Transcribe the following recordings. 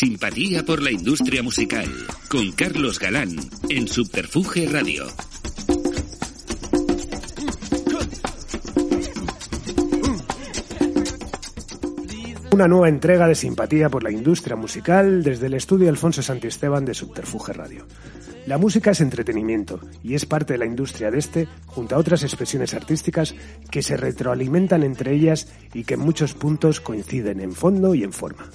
Simpatía por la industria musical, con Carlos Galán, en Subterfuge Radio. Una nueva entrega de Simpatía por la industria musical desde el estudio Alfonso Santisteban de Subterfuge Radio. La música es entretenimiento y es parte de la industria de este, junto a otras expresiones artísticas que se retroalimentan entre ellas y que en muchos puntos coinciden en fondo y en forma.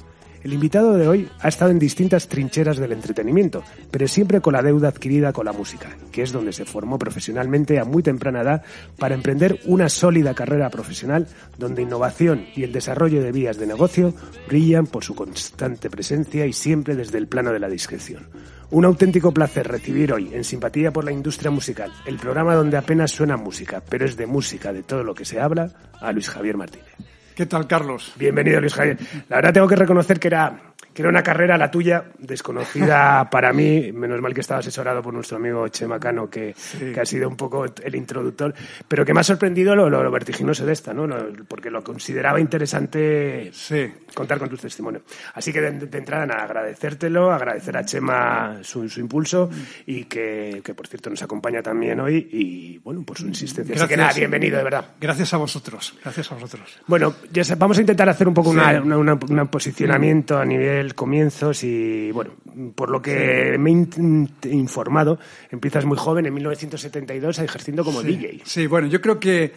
El invitado de hoy ha estado en distintas trincheras del entretenimiento, pero siempre con la deuda adquirida con la música, que es donde se formó profesionalmente a muy temprana edad para emprender una sólida carrera profesional donde innovación y el desarrollo de vías de negocio brillan por su constante presencia y siempre desde el plano de la discreción. Un auténtico placer recibir hoy en Simpatía por la Industria Musical, el programa donde apenas suena música, pero es de música de todo lo que se habla, a Luis Javier Martínez. ¿Qué tal, Carlos? Bienvenido, Luis Javier. La verdad tengo que reconocer que era que era una carrera la tuya, desconocida para mí, menos mal que estaba asesorado por nuestro amigo Chema Cano, que, que ha sido un poco el introductor, pero que me ha sorprendido lo, lo, vertiginoso de esta, ¿no? porque lo consideraba interesante sí. contar con tu testimonio. Así que de, de entrada, nada, agradecértelo, agradecer a Chema su, su impulso y que, que, por cierto, nos acompaña también hoy y, bueno, por su insistencia. Gracias. Así que nada, bienvenido, de verdad. Gracias a vosotros, gracias a vosotros. Bueno, ya vamos a intentar hacer un poco sí. una, una, una, un posicionamiento a nivel comienzos y, bueno, por lo que me he informado, empiezas muy joven, en 1972, ejerciendo como sí. DJ. Sí, bueno, yo creo que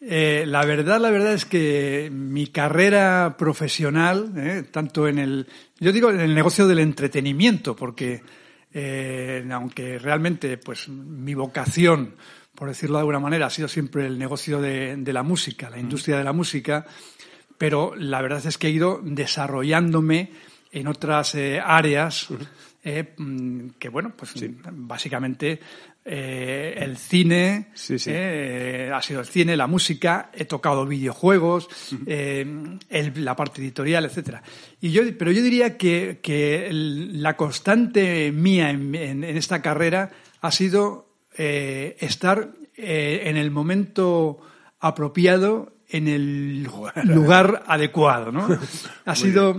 eh, la verdad, la verdad es que mi carrera profesional, eh, tanto en el, yo digo en el negocio del entretenimiento, porque eh, aunque realmente, pues, mi vocación, por decirlo de alguna manera, ha sido siempre el negocio de, de la música, la industria de la música, pero la verdad es que he ido desarrollándome en otras eh, áreas eh, que, bueno, pues sí. básicamente eh, el cine, sí, sí. ha sido el cine, la música, he tocado videojuegos, el, la parte editorial, etcétera. Y yo, pero yo diría que, que la constante mía en, en, en, esta carrera ha sido estar en el momento apropiado en el lugar adecuado, ¿no? Ha sido,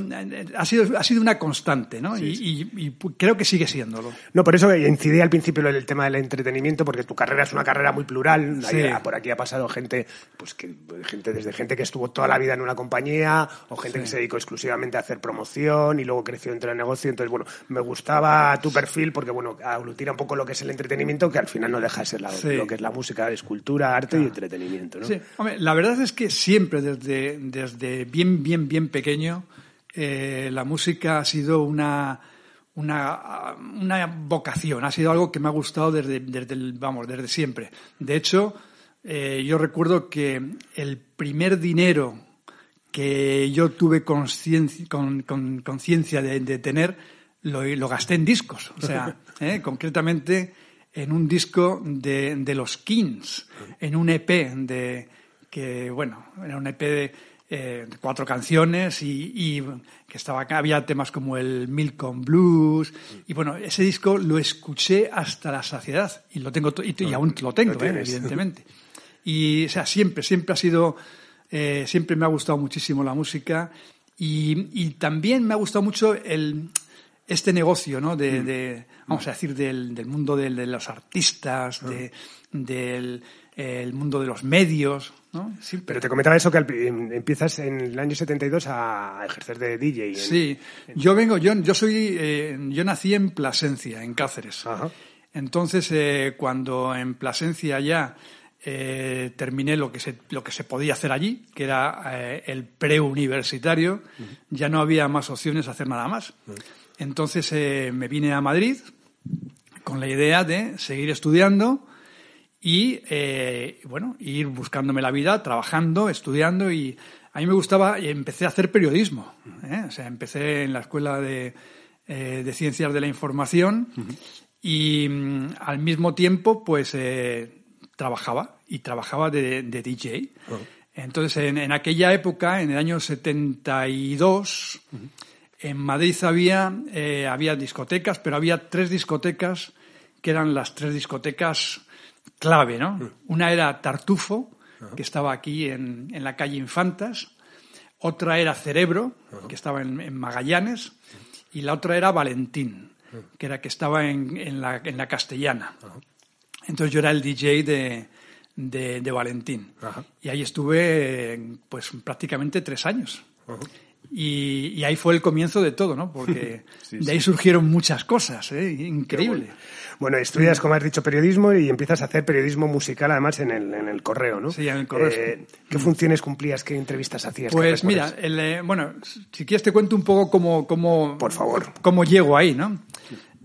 ha sido, ha sido una constante, ¿no? Sí, sí. Y, y, creo que sigue siéndolo. No, por eso incidí al principio en el tema del entretenimiento, porque tu carrera es una carrera muy plural. Sí. Ahí, por aquí ha pasado gente, pues que, gente desde gente que estuvo toda la vida en una compañía, o gente que se dedicó exclusivamente a hacer promoción y luego creció dentro del negocio. Entonces, bueno, me gustaba tu perfil porque, bueno, aglutina un poco lo que es el entretenimiento, que al final no deja de ser la, lo que es la música, es cultura, arte claro. y entretenimiento, ¿no? Sí, hombre, la verdad es que siempre desde, desde bien, bien, bien pequeño eh, la música ha sido una, una, una, vocación, ha sido algo que me ha gustado desde, desde el, vamos, desde siempre. De hecho, eh, yo recuerdo que el primer dinero que yo tuve conciencia con, con, de, de, tener lo, lo, gasté en discos. O sea, eh, concretamente en un disco de, de los Kings, en un EP de, que bueno, era un EP de eh, cuatro canciones y, y, que estaba había temas como el Milcom Blues. Y bueno, ese disco lo escuché hasta la saciedad. Y lo tengo y, y aún lo tengo, eh, evidentemente. Y o sea, siempre, siempre ha sido, eh, siempre me ha gustado muchísimo la música. Y, y también me ha gustado mucho el, este negocio, ¿no? De, de vamos a decir, del, del mundo de, de, los artistas, de, del el mundo de los medios, ¿no? Sí, pero te comentaba eso que empiezas en el año 72 a ejercer de DJ. En, sí, en... yo vengo, yo, yo soy, eh, yo nací en Plasencia, en Cáceres. Ajá. Entonces, eh, cuando en Plasencia ya eh, terminé lo que, se, lo que se podía hacer allí, que era eh, el preuniversitario, uh -huh. ya no había más opciones a hacer nada más. Uh -huh. Entonces eh, me vine a Madrid con la idea de seguir estudiando y, eh, bueno, ir buscándome la vida, trabajando, estudiando y a mí me gustaba y empecé a hacer periodismo. ¿eh? O sea, empecé en la Escuela de, eh, de Ciencias de la Información uh -huh. y mm, al mismo tiempo, pues, trabajaba y trabajaba de, de DJ. Uh -huh. Entonces, en, en, aquella época, en el año 72, uh -huh. en Madrid había, había discotecas, pero había tres discotecas que eran las tres discotecas clave, ¿no? Mm. Una era Tartufo, que estaba aquí en, en, la calle Infantas, otra era Cerebro, que estaba en, en Magallanes, y la otra era Valentín, que era que estaba en, en, la, en la castellana. Entonces yo era el DJ de, de, de Valentín. Ajá. Y ahí estuve pues prácticamente tres años. Y, y ahí fue el comienzo de todo, ¿no? Porque Sí, de ahí surgieron muchas cosas, ¿eh? Increíble. Bueno, estudias, como has dicho, periodismo y empiezas a hacer periodismo musical, además, en el, en el correo, ¿no? Sí, en el correo. Eh, ¿Qué funciones cumplías? ¿Qué entrevistas hacías? ¿Qué Pues mira, el, eh, bueno, si quieres te cuento un poco cómo, cómo, Por favor. cómo llego ahí, ¿no?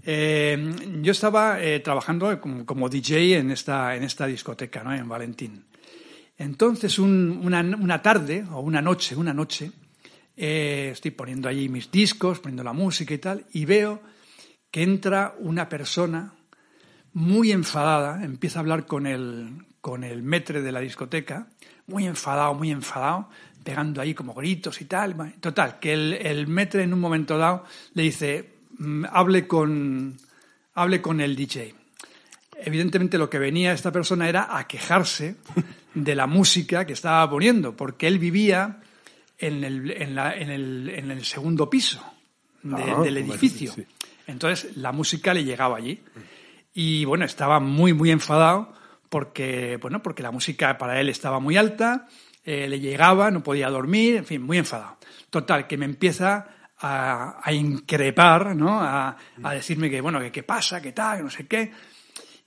Eh, yo estaba eh, trabajando como, como DJ en esta, en esta discoteca, ¿no? En Valentín. Entonces, un- una, una tarde, o una noche, una noche, eh, estoy poniendo allí mis discos, poniendo la música y tal, y veo que entra una persona muy enfadada, empieza a hablar con el, con el metre de la discoteca, muy enfadado, muy enfadado, pegando ahí como gritos y tal. Total, que el, el metre en un momento dado le dice, "Mm, hable con, hable con el DJ. Evidentemente lo que venía esta persona era a quejarse de la música que estaba poniendo, porque él vivía en el, en la- en el, en el segundo piso de- Ah, del edificio. Entonces la música le llegaba allí. Y bueno, estaba muy, muy enfadado porque, bueno, porque la música para él estaba muy alta, eh, le llegaba, no podía dormir, en fin, muy enfadado. Total, que me empieza a, a increpar, ¿no? A, a decirme que, bueno, que qué pasa, que tal, que no sé qué.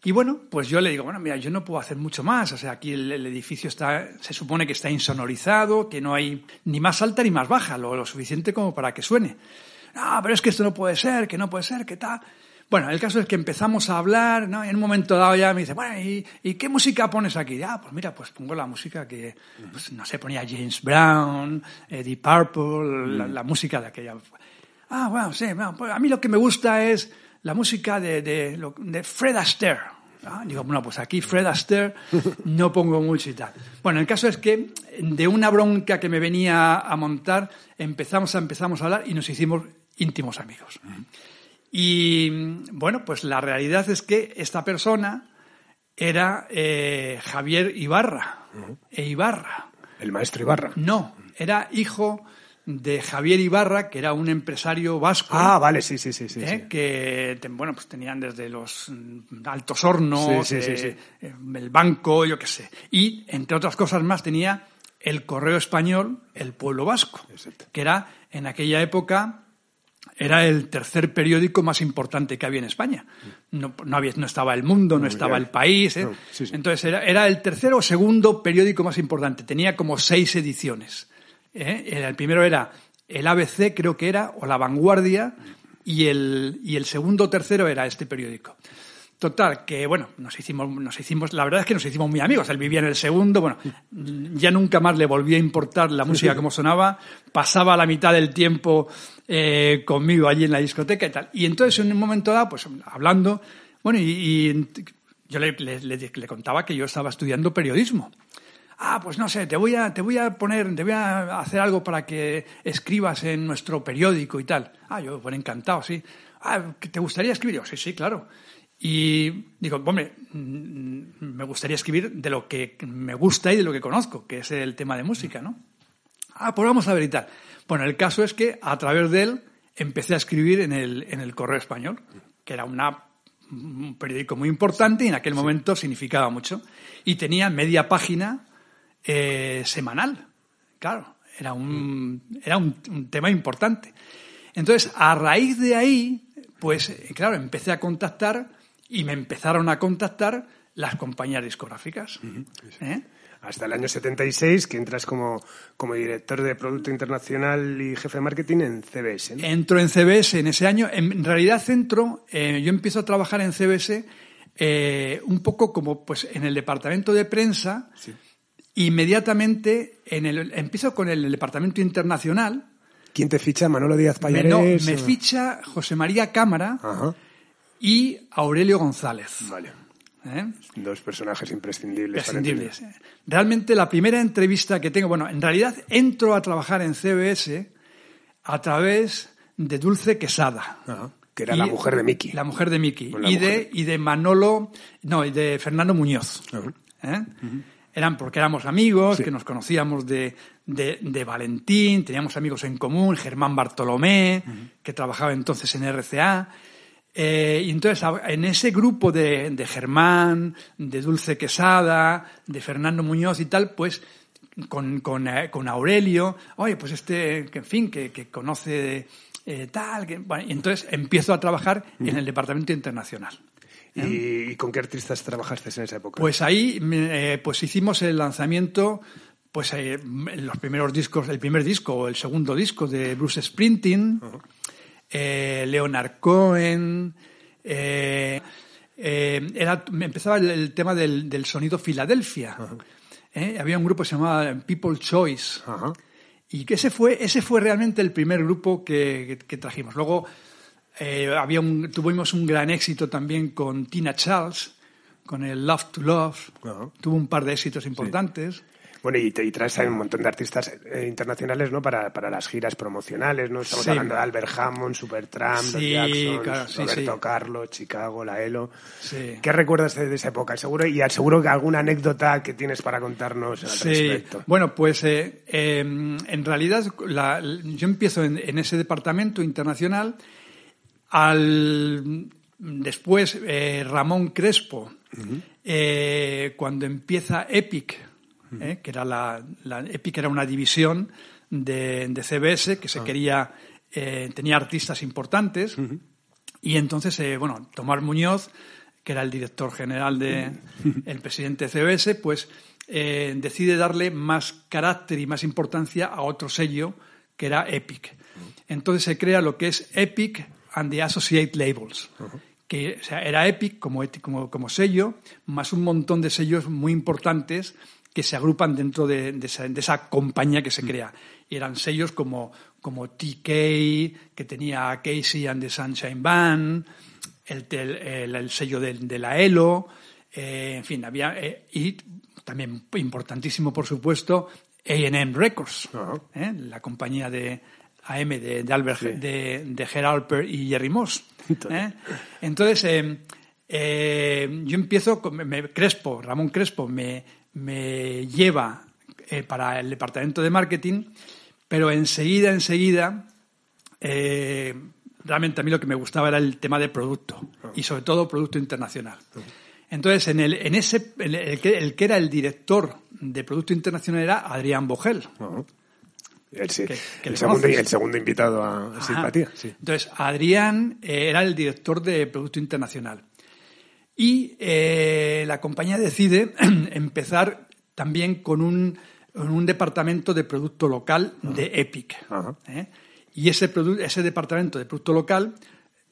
Y bueno, pues yo le digo, bueno, mira, yo no puedo hacer mucho más. O sea, aquí el, edificio está, se supone que está insonorizado, que no hay ni más alta ni más baja, lo, suficiente como para que suene. No, pero es que esto no puede ser, que no puede ser, que tal. Bueno, el caso es que empezamos a hablar, ¿no? En un momento dado ya me dice, bueno, ¿y, y qué música pones aquí? Ah, pues mira, pues pongo la música que, pues, no sé, ponía James Brown, Eddie Purple, la, la música de aquella. Ah, bueno, sí, bueno, pues a mí lo que me gusta es la música de, de, de Fred Astaire. Digo, bueno, pues aquí Fred Astaire no pongo mucho y tal. Bueno, el caso es que de una bronca que me venía a montar, empezamos a, empezamos a hablar y nos hicimos íntimos amigos. Y bueno, pues la realidad es que esta persona era eh, Javier Ibarra. E Ibarra. El maestro Ibarra. No, era hijo de Javier Ibarra, que era un empresario vasco. Ah, vale, sí, sí, sí. sí, ¿eh? sí. que bueno pues tenían desde los altos hornos Sí, sí. eh, el banco yo qué sé y entre otras cosas más tenía el correo español el pueblo vasco Exacto. que era en aquella época era el tercer periódico más importante que había en España. No, no había, no estaba El Mundo, no estaba. El País. ¿eh? No, sí, sí. Entonces era, era el tercer o segundo periódico más importante. Tenía como seis ediciones. ¿eh? El primero era el ABC, creo que era, o La Vanguardia, y el, y el segundo o tercero era este periódico. Total, que bueno, nos hicimos, nos hicimos, la verdad es que nos hicimos muy amigos. Él vivía en el segundo, bueno, ya nunca más le volví a importar la música como sonaba, pasaba la mitad del tiempo eh, conmigo allí en la discoteca y tal. Y entonces en un momento dado, pues hablando, bueno, y, yo le, le- le- contaba que yo estaba estudiando periodismo. Ah, pues no sé, te voy a, te voy a poner, te voy a hacer algo para que escribas en nuestro periódico y tal. Ah, yo, bueno, encantado, sí. Ah, ¿que ¿te gustaría escribir? Yo, sí, sí, claro. Y digo, hombre, mm, me gustaría escribir de lo que me gusta y de lo que conozco, que es el tema de música, ¿no? Ah, pues vamos a ver y tal. Bueno, el caso es que a través de él empecé a escribir en el, en el Correo Español, que era una, un periódico muy importante y en aquel momento significaba mucho. Y tenía media página eh, semanal. Claro, era un, era un, un tema importante. Entonces, a raíz de ahí, pues, eh, claro, empecé a contactar y me empezaron a contactar las compañías discográficas. ¿eh? Hasta el año 76, que entras como, como director de Producto Internacional y jefe de marketing en CBS. ¿no? Entro en CBS en ese año. En realidad entro, eh, yo empiezo a trabajar en CBS eh, un poco como pues en el departamento de prensa. Inmediatamente en el, empiezo con el, departamento internacional. ¿Quién te ficha? Manolo Díaz Me, Payares. no, me o- ficha José María Cámara Ajá. Y Aurelio González. Vale. ¿eh? Dos personajes imprescindibles. para entender. Prescindibles. Realmente la primera entrevista que tengo, bueno, en realidad entro a trabajar en CBS a través de Dulce Quesada. Ajá. Que era la mujer de Miki. La mujer de Miki. Y de, y de Manolo, no, y de Fernando Muñoz. Ajá. ¿eh? eran porque éramos amigos, que nos conocíamos de, de, Valentín, teníamos amigos en común, Germán Bartolomé, que trabajaba entonces en RCA. Eh, y entonces en ese grupo de, de, Germán, de Dulce Quesada, de Fernando Muñoz y tal, pues con, con, eh, con Aurelio, oye, pues este, que, en fin, que, que conoce eh, tal, que, bueno, y entonces empiezo a trabajar en el departamento internacional. ¿Y con qué artistas trabajaste en esa época? Pues ahí pues hicimos el lanzamiento, pues eh, los primeros discos, el primer disco o el segundo disco de Bruce Sprinting, eh, Leonard Cohen, era, empezaba el, tema del, sonido Filadelfia. Había un grupo que se llamaba People Choice. Y que ese fue, ese fue realmente el primer grupo que, que trajimos. Luego eh, había un, tuvimos un gran éxito también con Tina Charles, con el Love to Love. Tuvo un par de éxitos importantes. Bueno, y, y traes un montón de artistas eh, internacionales, ¿no? Para, para, las giras promocionales, ¿no? Estamos hablando de Albert Hammond, Supertramp, sí, Jackson, Roberto Carlos, Chicago, la ELO. ¿Qué recuerdas de, esa época? Seguro, y seguro que alguna anécdota que tienes para contarnos al respecto. Bueno, pues eh, em, en realidad yo empiezo en, en ese departamento internacional al, después, eh, Ramón Crespo, cuando empieza Epic, eh, que era la, Epic era una división de, CBS que se ah. quería, tenía artistas importantes, y entonces, bueno, Tomás Muñoz, que era el director general de, el presidente de CBS, pues decide darle más carácter y más importancia a otro sello que era Epic. Entonces se crea lo que es Epic and the Associate Labels. Que era Epic como, como, como, sello, más un montón de sellos muy importantes que se agrupan dentro de, esa, compañía que se mm. crea. Y eran sellos como, como TK, que tenía Casey and the Sunshine Band, el, el, sello de, la ELO, eh, en fin, había. Eh, y también importantísimo, por supuesto, AM Records, eh, la compañía de, AM de, de Albert, de, de Gerald y Jerry Moss. ¿eh? Entonces, eh, yo empiezo, con, me, Crespo, Ramón Crespo me, me lleva para el departamento de marketing, pero enseguida, enseguida, realmente a mí lo que me gustaba era el tema de producto y sobre todo producto internacional. Entonces, en, el, en ese, el, que, el, que, era el director de Producto Internacional era Adrián Bogel. Ah. El, segundo, invitado a Simpatía. Entonces, Adrián eh, era el director de Producto Internacional. Y eh, la compañía decide empezar también con un, departamento de producto local de Epic. ¿eh? Y ese, ese departamento de producto local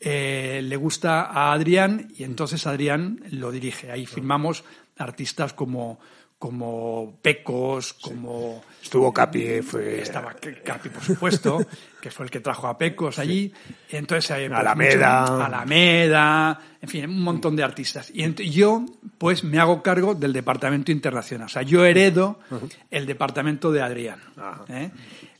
le gusta a Adrián y entonces Adrián lo dirige. Ahí firmamos artistas como como Pecos, como... Estuvo Capi, eh, fue... Estaba Capi, por supuesto, que fue el que trajo a Pecos allí. Entonces, hay pues, Alameda. Alameda, en fin, un montón de artistas. Y yo, pues, me hago cargo del departamento internacional. O sea, yo heredo el departamento de Adrián. ¿eh?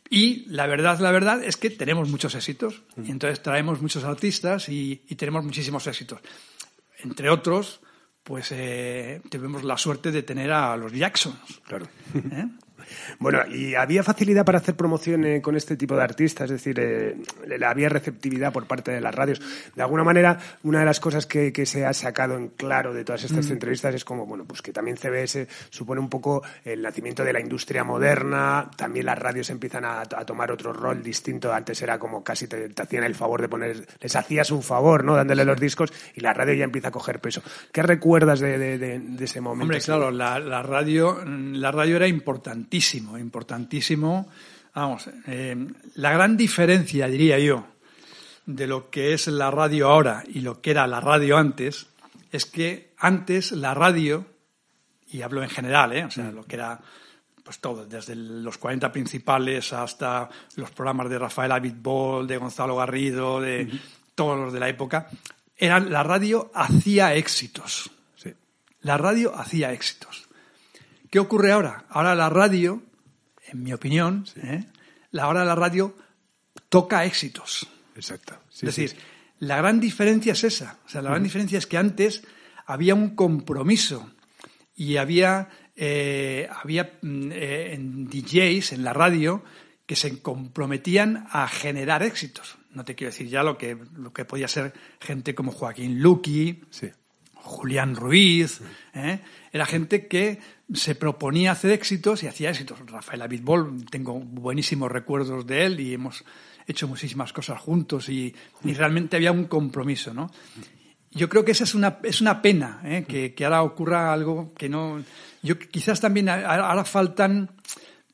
Y la verdad, la verdad es que tenemos muchos éxitos. Y entonces traemos muchos artistas y tenemos muchísimos éxitos. Entre otros, pues eh, tuvimos la suerte de tener a los Jacksons. Claro. Bueno, ¿y había facilidad para hacer promoción eh, con este tipo de artistas? Es decir, eh, había receptividad por parte de las radios. De alguna manera, una de las cosas que, se ha sacado en claro de todas estas mm. entrevistas es como, bueno, pues que también CBS supone un poco el nacimiento de la industria moderna, también las radios empiezan a, tomar otro rol distinto. Antes era como casi te, hacían el favor de poner, les hacías un favor, ¿no? Dándole los discos y la radio ya empieza a coger peso. ¿Qué recuerdas de, ese momento? Hombre, claro, la, la, radio, la radio era importantísima importantísimo, Vamos, eh, la gran diferencia, diría yo, de lo que es la radio ahora y lo que era la radio antes, es que antes la radio, y hablo en general, ¿eh? o sea, lo que era pues todo, desde los 40 principales hasta los programas de Rafael Abitbol, de Gonzalo Garrido, de todos los de la época, eran, la radio hacía éxitos. La radio hacía éxitos. ¿Qué ocurre ahora? Ahora la radio, en mi opinión, ¿eh? la hora de la radio toca éxitos. Exacto. es decir, la gran diferencia es esa. O sea, la gran diferencia es que antes había un compromiso y había eh, había mm, eh, en DJs en la radio que se comprometían a generar éxitos. No te quiero decir ya lo que, lo que podía ser gente como Joaquín Luqui, Julián Ruiz. ¿eh? Era gente que se proponía hacer éxitos y hacía éxitos. Rafael Abitbol, tengo buenísimos recuerdos de él y hemos hecho muchísimas cosas juntos y, realmente había un compromiso, ¿no? Yo creo que esa es una, es una pena, ¿eh? que, que ahora ocurra algo que no... Yo quizás también ahora faltan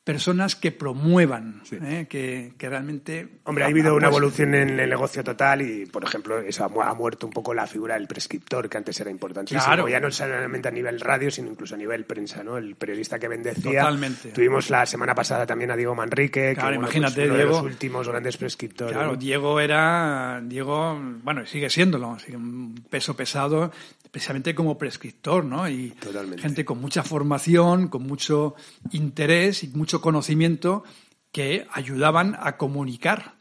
personas que promuevan, ¿eh? que, realmente... Hombre, ha habido una evolución en el negocio total y, por ejemplo, eso ha, muerto un poco la figura del prescriptor, que antes era importantísimo. Claro. Ya no solamente a nivel radio, sino incluso a nivel prensa, ¿no? El periodista que bendecía. Totalmente. Tuvimos la semana pasada también a Diego Manrique, claro, que imagínate, uno Diego, de los últimos grandes prescriptores. Claro, Diego era... Diego, bueno, sigue siéndolo, sigue un peso pesado precisamente como prescriptor, ¿no? Y gente con mucha formación, con mucho interés y mucho conocimiento que ayudaban a comunicar.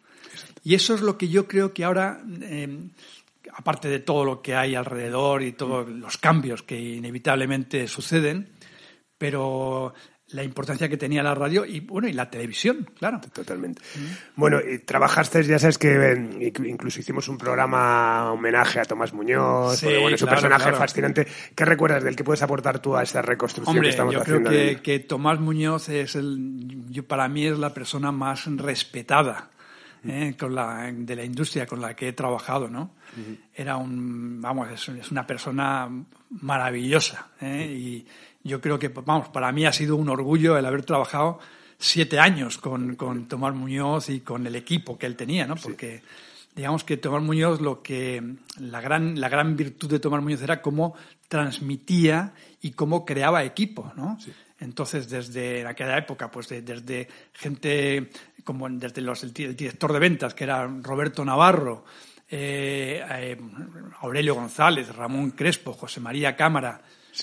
Y eso es lo que yo creo que ahora, em, aparte de todo lo que hay alrededor y todos los cambios que inevitablemente suceden, pero la importancia que tenía la radio y bueno y la televisión, claro. Totalmente. Bueno, y trabajaste, ya sabes que eh, incluso hicimos un programa homenaje a Tomás Muñoz, bueno, es un personaje fascinante. ¿Qué recuerdas del que puedes aportar tú a esta reconstrucción que estamos yo haciendo? Creo que, que, Tomás Muñoz es el, yo, para mí es la persona más respetada. Eh, con la, de la industria con la que he trabajado, ¿no? Era un, vamos, es, una persona maravillosa ¿eh? y yo creo que, vamos, para mí ha sido un orgullo el haber trabajado siete años con, con Tomás Muñoz y con el equipo que él tenía, ¿no? Porque digamos que Tomás Muñoz lo que la gran la gran virtud de Tomás Muñoz era cómo transmitía y cómo creaba equipo, ¿no? Entonces, desde aquella época, pues desde gente como desde los, el, director de ventas, que era Roberto Navarro, eh, eh, Aurelio González, Ramón Crespo, José María Cámara,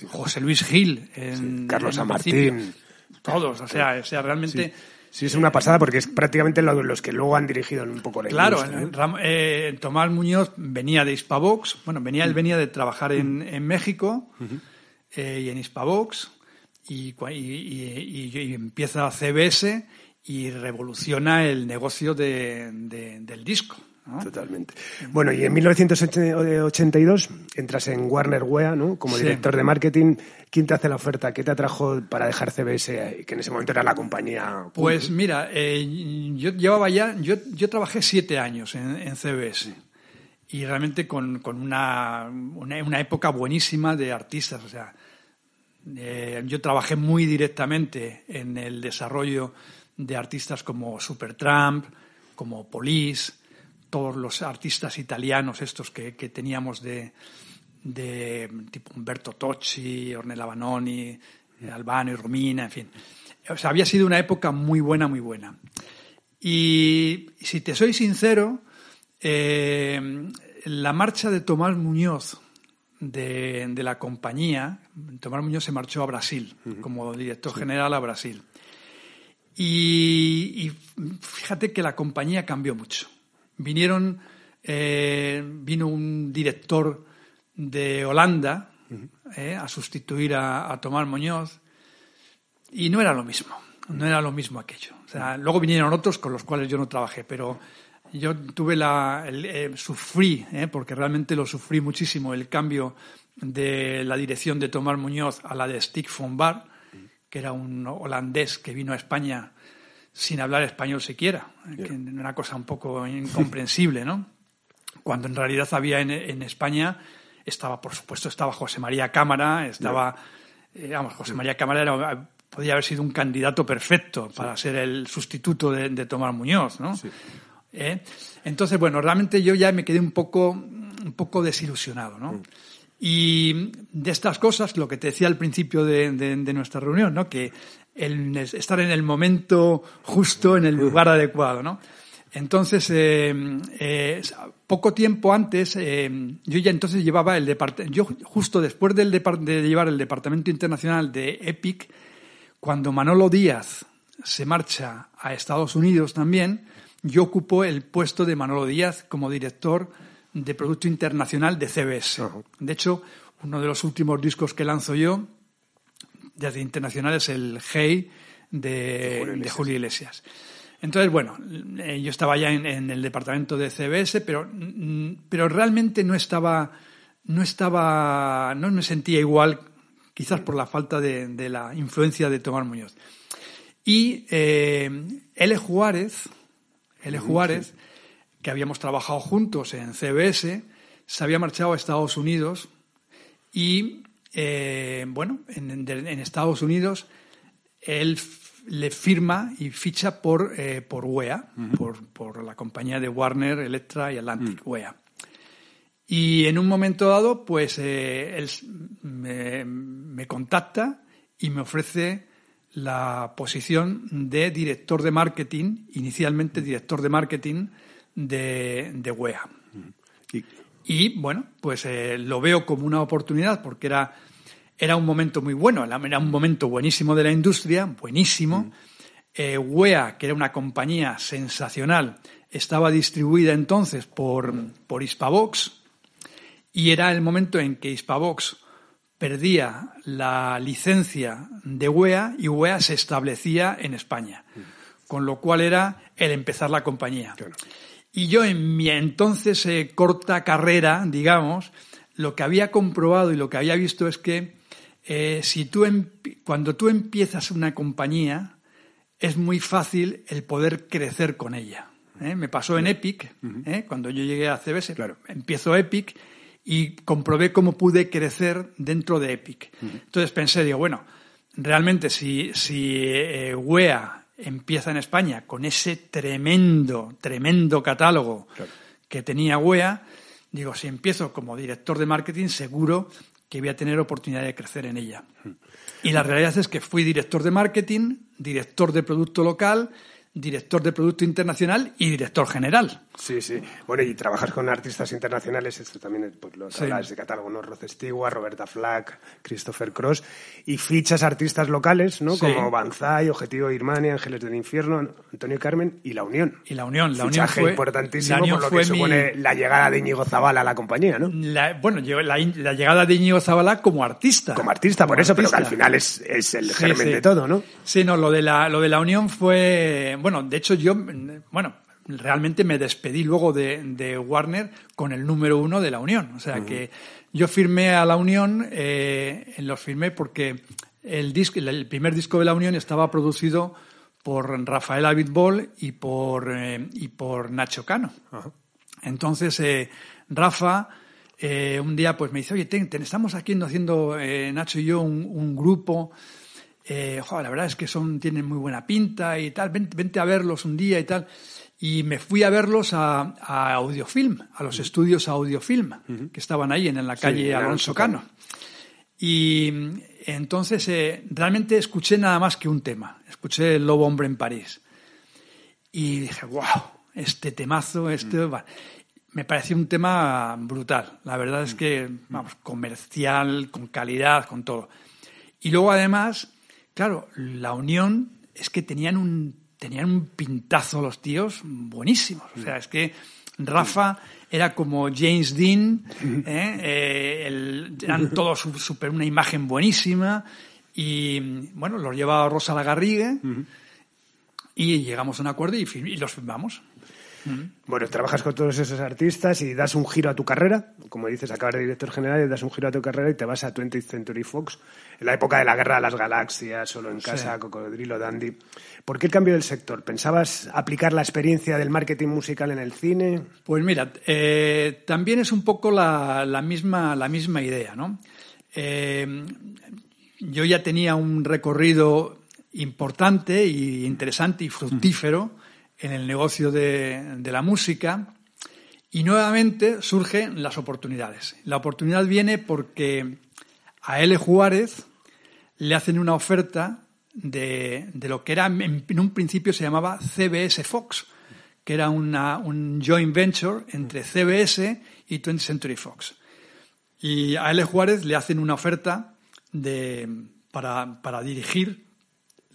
José Luis Gil, en, Carlos San Martín. Todos, o sea, o sea realmente. Sí. es una pasada porque es prácticamente los que luego han dirigido un poco la Claro, eh, Tomás Muñoz venía de Hispavox, bueno, venía, él mm. venía de trabajar en, en México eh, y en Hispavox y, y, empieza CBS y revoluciona el negocio de, del disco. Totalmente. Bueno, y en 1982 entras en Warner Wea, ¿no? Como director de marketing. ¿Quién te hace la oferta? ¿Qué te atrajo para dejar CBS, que en ese momento era la compañía? Pues mira, eh, yo llevaba ya, yo, yo trabajé siete años en, CBS. Y realmente con, con una, una, época buenísima de artistas. O sea, eh, yo trabajé muy directamente en el desarrollo de artistas como Supertramp, como Police, todos los artistas italianos estos que, teníamos de, de, tipo Umberto Tocci, Ornella Banoni, Albano y Romina, en fin. O sea, había sido una época muy buena, muy buena. Y, si te soy sincero, eh, la marcha de Tomás Muñoz de, la compañía, Tomás Muñoz se marchó a Brasil como director general a Brasil. y, fíjate que la compañía cambió mucho. Vinieron, eh, vino un director de Holanda eh, a sustituir a, Tomás Muñoz y no era lo mismo, no era lo mismo aquello. O sea, luego vinieron otros con los cuales yo no trabajé, pero yo tuve la, eh, sufrí, porque realmente lo sufrí muchísimo, el cambio de la dirección de Tomás Muñoz a la de Stig von Bar, que era un holandés que vino a España sin hablar español siquiera, que una cosa un poco incomprensible, ¿no? Cuando en realidad había en, España, estaba, por supuesto, estaba José María Cámara, estaba, eh, vamos, José María Cámara era, podía haber sido un candidato perfecto para ser el sustituto de, Tomás Muñoz, ¿no? ¿Eh? Entonces, bueno, realmente yo ya me quedé un poco, un poco desilusionado, ¿no? Mm. Y de estas cosas, lo que te decía al principio de, de nuestra reunión, ¿no? Que el estar en el momento justo, en el lugar adecuado, ¿no? Entonces, eh, eh, poco tiempo antes, eh, yo ya entonces llevaba el departamento, yo justo después del de llevar el departamento internacional de EPIC, cuando Manolo Díaz se marcha a Estados Unidos también, yo ocupo el puesto de Manolo Díaz como director de Producto Internacional de CBS. De hecho, uno de los últimos discos que lanzo yo desde Internacional es el Hey de, Julio Iglesias. Entonces, bueno, eh, yo estaba ya en, el departamento de CBS, pero, mm, pero realmente no estaba, no estaba, no me sentía igual, quizás por la falta de, la influencia de Tomás Muñoz. Y eh, L. Juárez, L. Juárez, que habíamos trabajado juntos en CBS, se había marchado a Estados Unidos y, eh, bueno, en, Estados Unidos él le firma y ficha por, eh, por WEA, por, la compañía de Warner, Electra y Atlantic, mm. WEA. Y en un momento dado, pues eh, él me, contacta y me ofrece la posición de director de marketing, inicialmente director de marketing de, de WEA. Mm. Y bueno, pues eh, lo veo como una oportunidad porque era, era un momento muy bueno, era un momento buenísimo de la industria, buenísimo. Mm. Eh, WEA, que era una compañía sensacional, estaba distribuida entonces por, por Hispavox y era el momento en que Hispavox perdía la licencia de WEA y WEA se establecía en España, mm. con lo cual era el empezar la compañía. Y yo en mi entonces eh, corta carrera, digamos, lo que había comprobado y lo que había visto es que eh, si tú cuando tú empiezas una compañía es muy fácil el poder crecer con ella. ¿eh? Me pasó en Epic, cuando yo llegué a CBS, claro, empiezo Epic y comprobé cómo pude crecer dentro de Epic. Entonces pensé, digo, bueno, realmente si, si WEA empieza en España con ese tremendo, tremendo catálogo que tenía WEA, digo, si empiezo como director de marketing, seguro que voy a tener oportunidad de crecer en ella. Y la realidad es que fui director de marketing, director de producto local, director de Producto Internacional y director general. Sí, sí. Bueno, y trabajas con artistas internacionales, esto también pues, lo hablas de catálogo, ¿no? Rod Stewart, Roberta Flack, Christopher Cross, y fichas artistas locales, ¿no? Como Banzai, Objetivo Irmania, Ángeles del Infierno, Antonio Carmen y La Unión. Y La Unión, La Unión fue... importantísimo por lo que supone la llegada de Íñigo Zabala a la compañía, ¿no? bueno, la, la, llegada de Íñigo Zabala como artista. Como artista, por eso, pero que al final es, es el germen de todo, ¿no? Sí, no, lo de la, lo de La Unión fue... Bueno, de hecho, yo, bueno, realmente me despedí luego de, Warner con el número uno de la Unión. O sea que yo firmé a la Unión, eh, los firmé porque el, disco, el primer disco de la Unión estaba producido por Rafael Abitbol y por, eh, y por Nacho Cano. Entonces, eh, Rafa eh, un día pues me dice, oye, estamos aquí haciendo Nacho y yo un grupo eh, la verdad es que son, tienen muy buena pinta y tal, vente, a verlos un día y tal. Y me fui a verlos a, Audiofilm, a los estudios Audiofilm, que estaban ahí en, la calle Alonso Cano. Y entonces eh, realmente escuché nada más que un tema, escuché El Lobo Hombre en París. Y dije, wow, este temazo, este... Me pareció un tema brutal. La verdad es que, vamos, comercial, con calidad, con todo. Y luego además Claro, la unión es que tenían un, tenían un pintazo los tíos buenísimos. O sea, es que Rafa era como James Dean, ¿eh? Eh, eran todos super, una imagen buenísima. Y bueno, los llevaba Rosa Lagarrigue y llegamos a un acuerdo y, y los firmamos. Bueno, trabajas con todos esos artistas y das un giro a tu carrera. Como dices, acabas de director general y das un giro a tu carrera y te vas a 20th Century Fox, en la época de la guerra de las galaxias, solo en casa, Cocodrilo Dandy. ¿Por qué el cambio del sector? ¿Pensabas aplicar la experiencia del marketing musical en el cine? Pues mira, eh, también es un poco la, misma, la misma idea, ¿no? Eh, yo ya tenía un recorrido importante y interesante y fructífero en el negocio de, la música y nuevamente surgen las oportunidades. La oportunidad viene porque a L. Juárez le hacen una oferta de, lo que era, en, un principio se llamaba CBS Fox, que era un joint venture entre CBS y 20th Century Fox. Y a L. Juárez le hacen una oferta de, para dirigir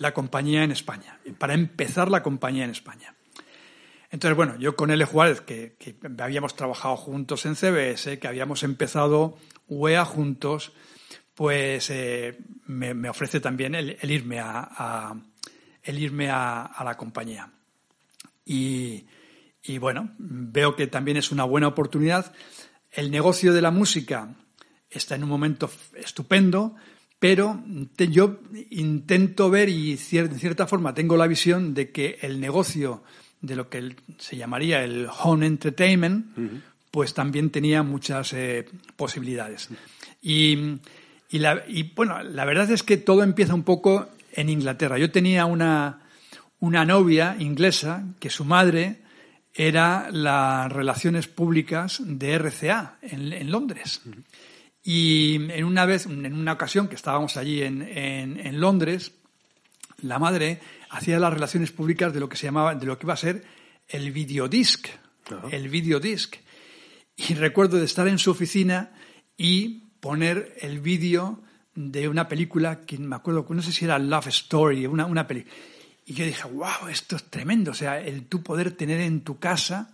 la compañía en España, para empezar la compañía en España. Entonces, bueno, yo con L. Juárez, que, habíamos trabajado juntos en CBS, que habíamos empezado UEA juntos, pues eh, me, ofrece también el, irme a, el irme a, la compañía. Y, y, bueno, veo que también es una buena oportunidad. El negocio de la música está en un momento estupendo, pero yo intento ver y de cierta forma tengo la visión de que el negocio de lo que se llamaría el home entertainment, pues también tenía muchas eh, posibilidades. Y, bueno, la verdad es que todo empieza un poco en Inglaterra. Yo tenía una, una novia inglesa que su madre era las relaciones públicas de RCA en, Londres. Y en una vez, en una ocasión que estábamos allí en, en, Londres, la madre hacía las relaciones públicas de lo que se llamaba, de lo que iba a ser el videodisc. El videodisc. Y recuerdo de estar en su oficina y poner el vídeo de una película que me acuerdo, no sé si era Love Story, una, una película. Y yo dije, wow, esto es tremendo. O sea, el tú poder tener en tu casa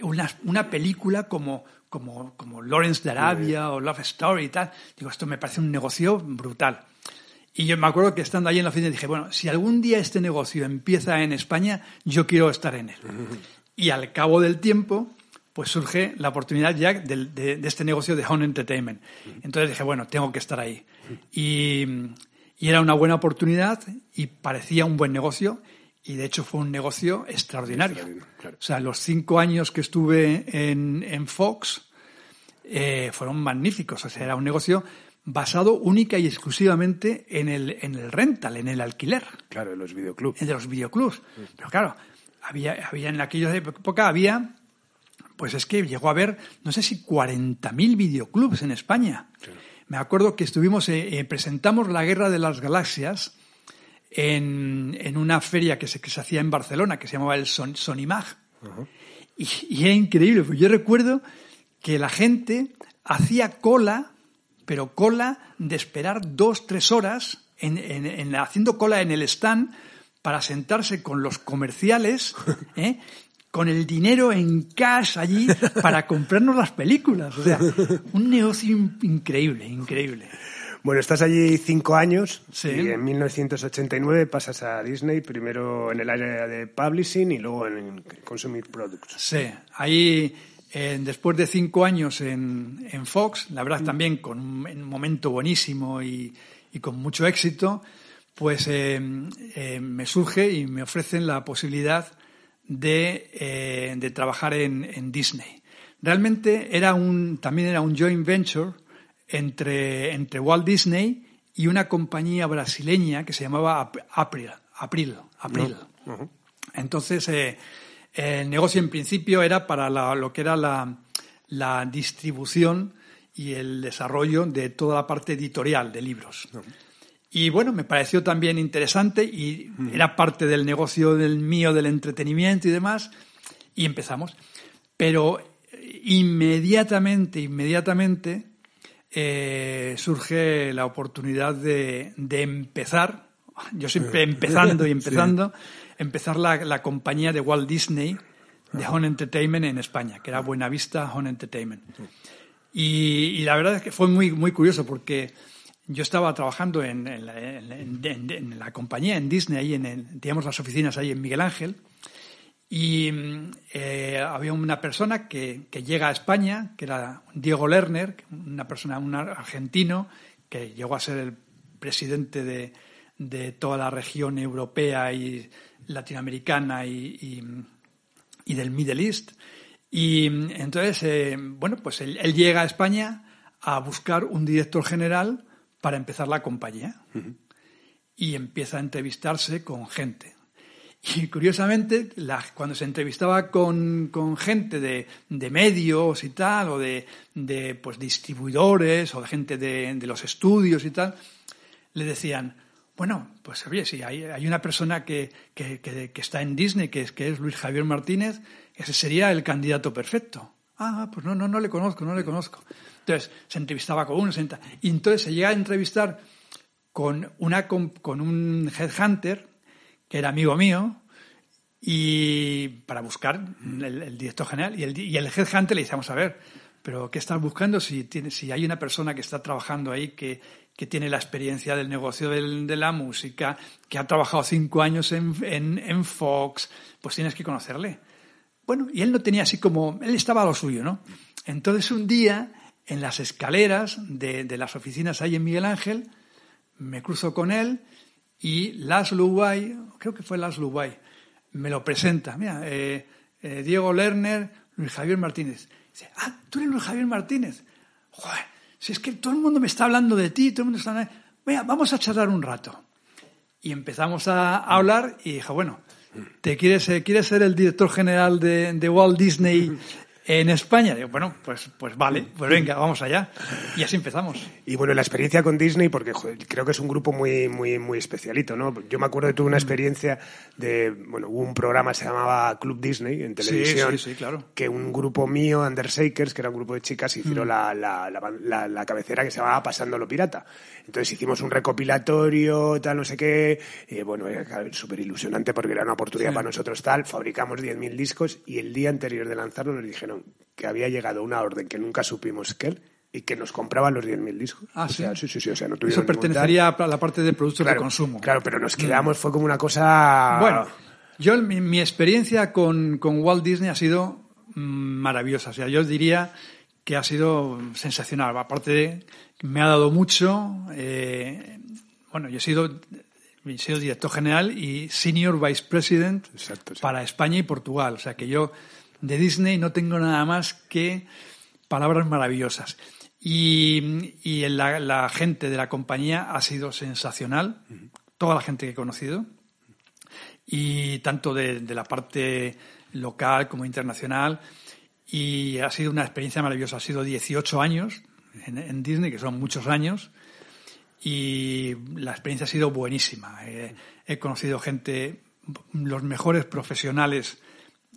una, una película como, como, como Lawrence de Arabia o Love Story y tal. Digo, esto me parece un negocio brutal. Y yo me acuerdo que estando ahí en la oficina dije, bueno, si algún día este negocio empieza en España, yo quiero estar en él. Y al cabo del tiempo, pues surge la oportunidad ya de, este negocio de Home Entertainment. Entonces dije, bueno, tengo que estar ahí. Y, era una buena oportunidad y parecía un buen negocio. Y de hecho fue un negocio extraordinario. O sea, los cinco años que estuve en, Fox eh, fueron magníficos. O sea, era un negocio basado única y exclusivamente en el, en el rental, en el alquiler. Claro, en los videoclubs. En los videoclubs. Pero claro, había, había en aquella época había pues es que llegó a haber, no sé si 40.000 videoclubs en España. Me acuerdo que estuvimos, eh, eh, presentamos La Guerra de las Galaxias en, en una feria que se, que se, hacía en Barcelona, que se llamaba el Son, Sonimag. y, y, era increíble, porque yo recuerdo que la gente hacía cola, pero cola de esperar dos, tres horas, en, en, haciendo cola en el stand para sentarse con los comerciales ¿eh? con el dinero en cash allí para comprarnos las películas. O sea, un negocio increíble, increíble. Bueno, estás allí cinco años y en 1989 pasas a Disney, primero en el área de publishing y luego en Consumer Products. Sí, ahí eh, después de cinco años en, en, Fox, la verdad también con un, momento buenísimo y, y, con mucho éxito, pues eh, eh, me surge y me ofrecen la posibilidad de, eh, de trabajar en, en, Disney. Realmente era un, también era un joint venture entre, entre Walt Disney y una compañía brasileña que se llamaba April. April, April. Entonces, eh, el negocio en principio era para lo que era la, la, distribución y el desarrollo de toda la parte editorial de libros. Y bueno, me pareció también interesante y era parte del negocio del mío, del entretenimiento y demás, y empezamos. Pero inmediatamente, inmediatamente eh, surge la oportunidad de, empezar, yo siempre empezando y empezando, empezar la, compañía de Walt Disney de Home Entertainment en España, que era Buenavista Home Entertainment. Y, y, la verdad es que fue muy, muy curioso porque yo estaba trabajando en, la, compañía, en Disney, ahí en, teníamos las oficinas ahí en Miguel Ángel, y eh, había una persona que, llega a España, que era Diego Lerner, una persona, un argentino, que llegó a ser el presidente de, toda la región europea y latinoamericana y, del Middle East. Y entonces, eh, bueno, pues él, él llega a España a buscar un director general para empezar la compañía. Y empieza a entrevistarse con gente. Y curiosamente, cuando se entrevistaba con, gente de, medios y tal, o de, pues, distribuidores, o de gente de, los estudios y tal, le decían, bueno, pues oye, sí, hay, hay una persona que, está en Disney, que es, que es Luis Javier Martínez, ese sería el candidato perfecto. Ah, pues no, no, no le conozco, no le conozco. Entonces se entrevistaba con uno, y entonces se llega a entrevistar con, una, con un headhunter, que era amigo mío, y para buscar el, director general. Y el, y el headhunter le dice, vamos a ver, pero ¿qué estás buscando si, tiene, si hay una persona que está trabajando ahí que, que tiene la experiencia del negocio de la música, que ha trabajado cinco años en, en, Fox, pues tienes que conocerle. Bueno, y él no tenía así como, él estaba a lo suyo, ¿no? Entonces un día, en las escaleras de, de las oficinas ahí en Miguel Ángel, me cruzo con él y Las Lubai, creo que fue Las Lubai, me lo presenta. Mira, eh, eh, Diego Lerner, Luis Javier Martínez. Dice, ah, tú eres Luis Javier Martínez. Joder, si es que todo el mundo me está hablando de ti, todo el mundo está hablando... Venga, vamos a charlar un rato. Y empezamos a, hablar y dije, bueno, ¿te quieres, eh, quieres ser el director general de, de Walt Disney en España. Digo, bueno, pues, pues vale, pues venga, vamos allá. Y así empezamos. Y bueno, la experiencia con Disney, porque creo que es un grupo muy, muy, muy especialito, ¿no? Yo me acuerdo de tuve una mm. experiencia de, bueno, hubo un programa que se llamaba Club Disney en televisión. Sí, sí, claro. Que un grupo mío, Undershakers, que era un grupo de chicas, hicieron mm. la, la, la, la, cabecera que se llamaba Pasando lo Pirata. Entonces hicimos un recopilatorio, tal, no sé qué. Y bueno, era súper ilusionante porque era una oportunidad para nosotros tal. Fabricamos 10.000 discos y el día anterior de lanzarlo nos dijeron, que había llegado una orden que nunca supimos que él y que nos compraban los 10.000 discos. Ah, sí. sí, sí, O sea, no Eso pertenecería a la parte de productos de consumo. Claro, pero nos quedamos, fue como una cosa. Bueno, yo, mi, experiencia con, con, Walt Disney ha sido mm, maravillosa. O sea, yo diría que ha sido sensacional. Aparte me ha dado mucho. Eh, bueno, yo he sido, he sido director general y senior vice president para España y Portugal. O sea, que yo de Disney no tengo nada más que palabras maravillosas. Y, la, gente de la compañía ha sido sensacional, toda la gente que he conocido, y tanto de, la parte local como internacional. Y ha sido una experiencia maravillosa. Ha sido 18 años en, Disney, que son muchos años, y la experiencia ha sido buenísima. he conocido gente, los mejores profesionales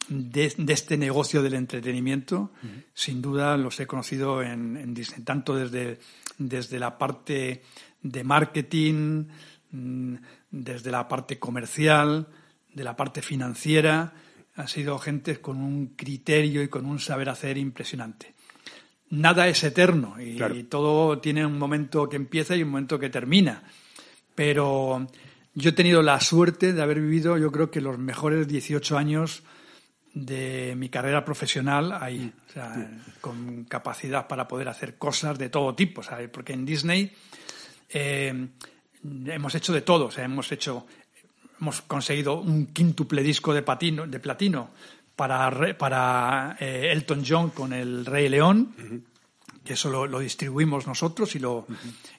de, este negocio del entretenimiento, sin duda los he conocido en, Disney, tanto desde, desde la parte de marketing, mm, desde la parte comercial, de la parte financiera. Ha sido gente con un criterio y con un saber hacer impresionante. Nada es eterno y, y todo tiene un momento que empieza y un momento que termina. Pero yo he tenido la suerte de haber vivido, yo creo que los mejores 18 años de mi carrera profesional ahí, o sea, con capacidad para poder hacer cosas de todo tipo, ¿sabes? Porque en Disney eh, hemos hecho de todo, o sea, hemos hecho, hemos conseguido un quíntuple disco de, patino, de platino para, para eh, Elton John con el Rey León que eso lo, distribuimos nosotros y lo,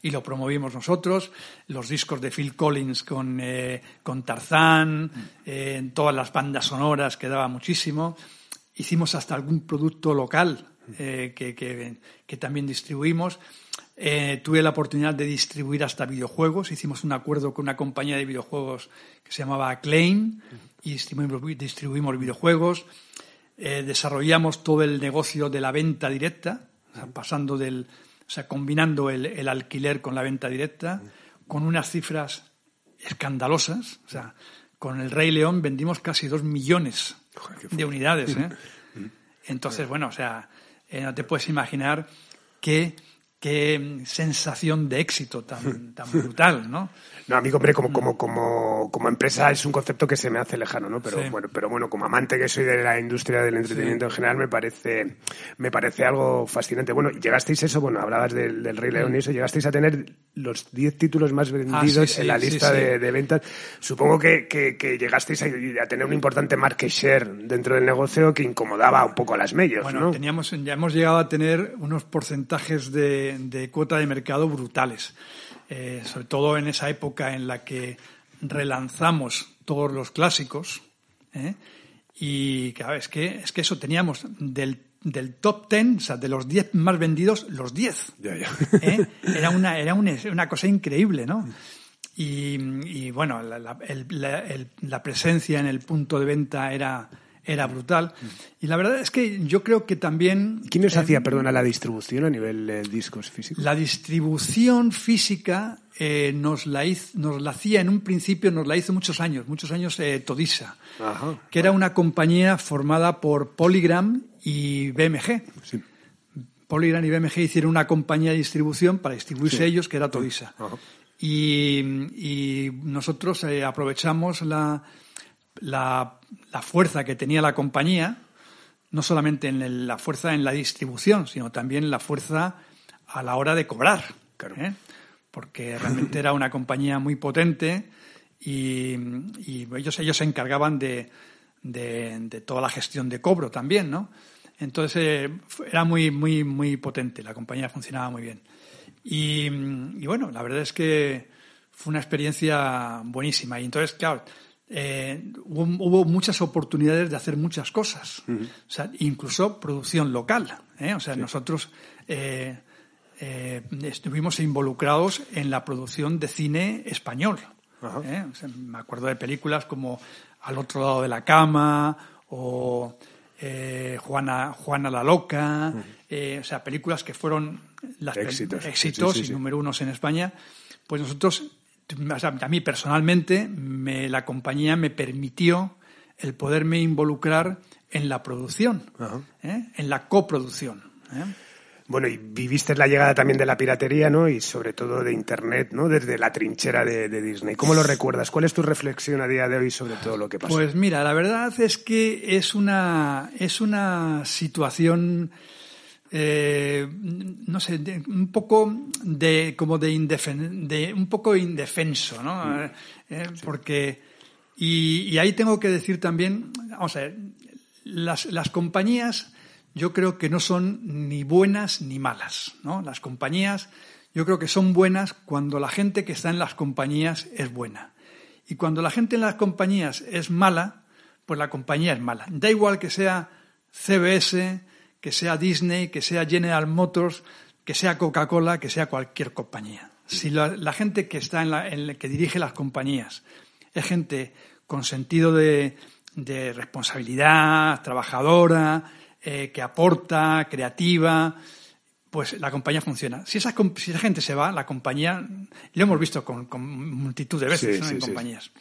y lo promovimos nosotros. Los discos de Phil Collins con, eh, con Tarzán, eh, en todas las bandas sonoras que daba muchísimo. Hicimos hasta algún producto local eh, que, que, también distribuimos. tuve la oportunidad de distribuir hasta videojuegos. Hicimos un acuerdo con una compañía de videojuegos que se llamaba Acclaim y distribuimos, distribuimos videojuegos. desarrollamos todo el negocio de la venta directa, pasando del, o sea, combinando el, alquiler con la venta directa, con unas cifras escandalosas. O sea, con el Rey León vendimos casi dos millones de unidades. ¿eh? Entonces, bueno, o sea, eh, no te puedes imaginar qué, qué sensación de éxito tan, tan brutal, ¿no? No, a mí, hombre, como, como, como, como empresa es un concepto que se me hace lejano, ¿no? Pero bueno, pero bueno, como amante que soy de la industria del entretenimiento en general, me parece, me parece algo fascinante. Bueno, llegasteis eso, bueno, hablabas del, del Rey León y eso, llegasteis a tener los 10 títulos más vendidos ah, en la lista de, de, ventas. Supongo que, que, llegasteis a, tener un importante market share dentro del negocio que incomodaba un poco a las medios, bueno, teníamos, ya hemos llegado a tener unos porcentajes de, de cuota de mercado brutales. Eh, sobre todo en esa época en la que relanzamos todos los clásicos. ¿eh? Y claro, es que, es que eso teníamos del, del top 10, o sea, de los 10 más vendidos, los 10. ¿eh? Era, una, era una, cosa increíble, ¿no? Y, bueno, la, la presencia en el punto de venta era, era brutal. Y la verdad es que yo creo que también... ¿Quién nos hacía, perdona, la distribución a nivel de discos físicos? La distribución física eh, nos, la nos la hacía en un principio, nos la hizo muchos años, muchos años eh, Todisa, que era una compañía formada por Polygram y BMG. Poligram y BMG hicieron una compañía de distribución para distribuirse ellos, que era Todisa. Y, nosotros eh, aprovechamos la, la, fuerza que tenía la compañía, no solamente en la fuerza en la distribución, sino también la fuerza a la hora de cobrar. ¿eh? Porque realmente era una compañía muy potente y, ellos, ellos se encargaban de, de, toda la gestión de cobro también, ¿no? Entonces eh, era muy, muy, muy potente, la compañía funcionaba muy bien. Y, bueno, la verdad es que fue una experiencia buenísima. Y entonces, claro, eh, hubo, muchas oportunidades de hacer muchas cosas, o sea, incluso producción local. ¿eh? O sea, nosotros estuvimos involucrados en la producción de cine español. me acuerdo de películas como Al otro lado de la cama o eh, Juana, Juana la Loca, eh, o sea, películas que fueron las éxitos, éxitos y número unos en España, pues nosotros, a mí personalmente, me, la compañía me permitió el poderme involucrar en la producción, ¿eh? en la coproducción. Bueno, y viviste la llegada también de la piratería, ¿no? Y sobre todo de Internet, ¿no? Desde la trinchera de, Disney. ¿Cómo lo recuerdas? ¿Cuál es tu reflexión a día de hoy sobre todo lo que pasó? Pues mira, la verdad es que es una, es una situación... Eh, no sé, un poco de como de, de un poco indefenso, ¿no? Mm. Eh, eh, porque y, y, ahí tengo que decir también, vamos a ver, las, las compañías yo creo que no son ni buenas ni malas. ¿no? Las compañías yo creo que son buenas cuando la gente que está en las compañías es buena. Y cuando la gente en las compañías es mala, pues la compañía es mala. Da igual que sea CBS, que sea Disney, que sea General Motors, que sea Coca-Cola, que sea cualquier compañía. Si la, gente que está en la, que dirige las compañías es gente con sentido de responsabilidad, trabajadora, eh, que aporta, creativa, pues la compañía funciona. Si esa, si esa gente se va, la compañía, lo hemos visto con, multitud de veces en compañías.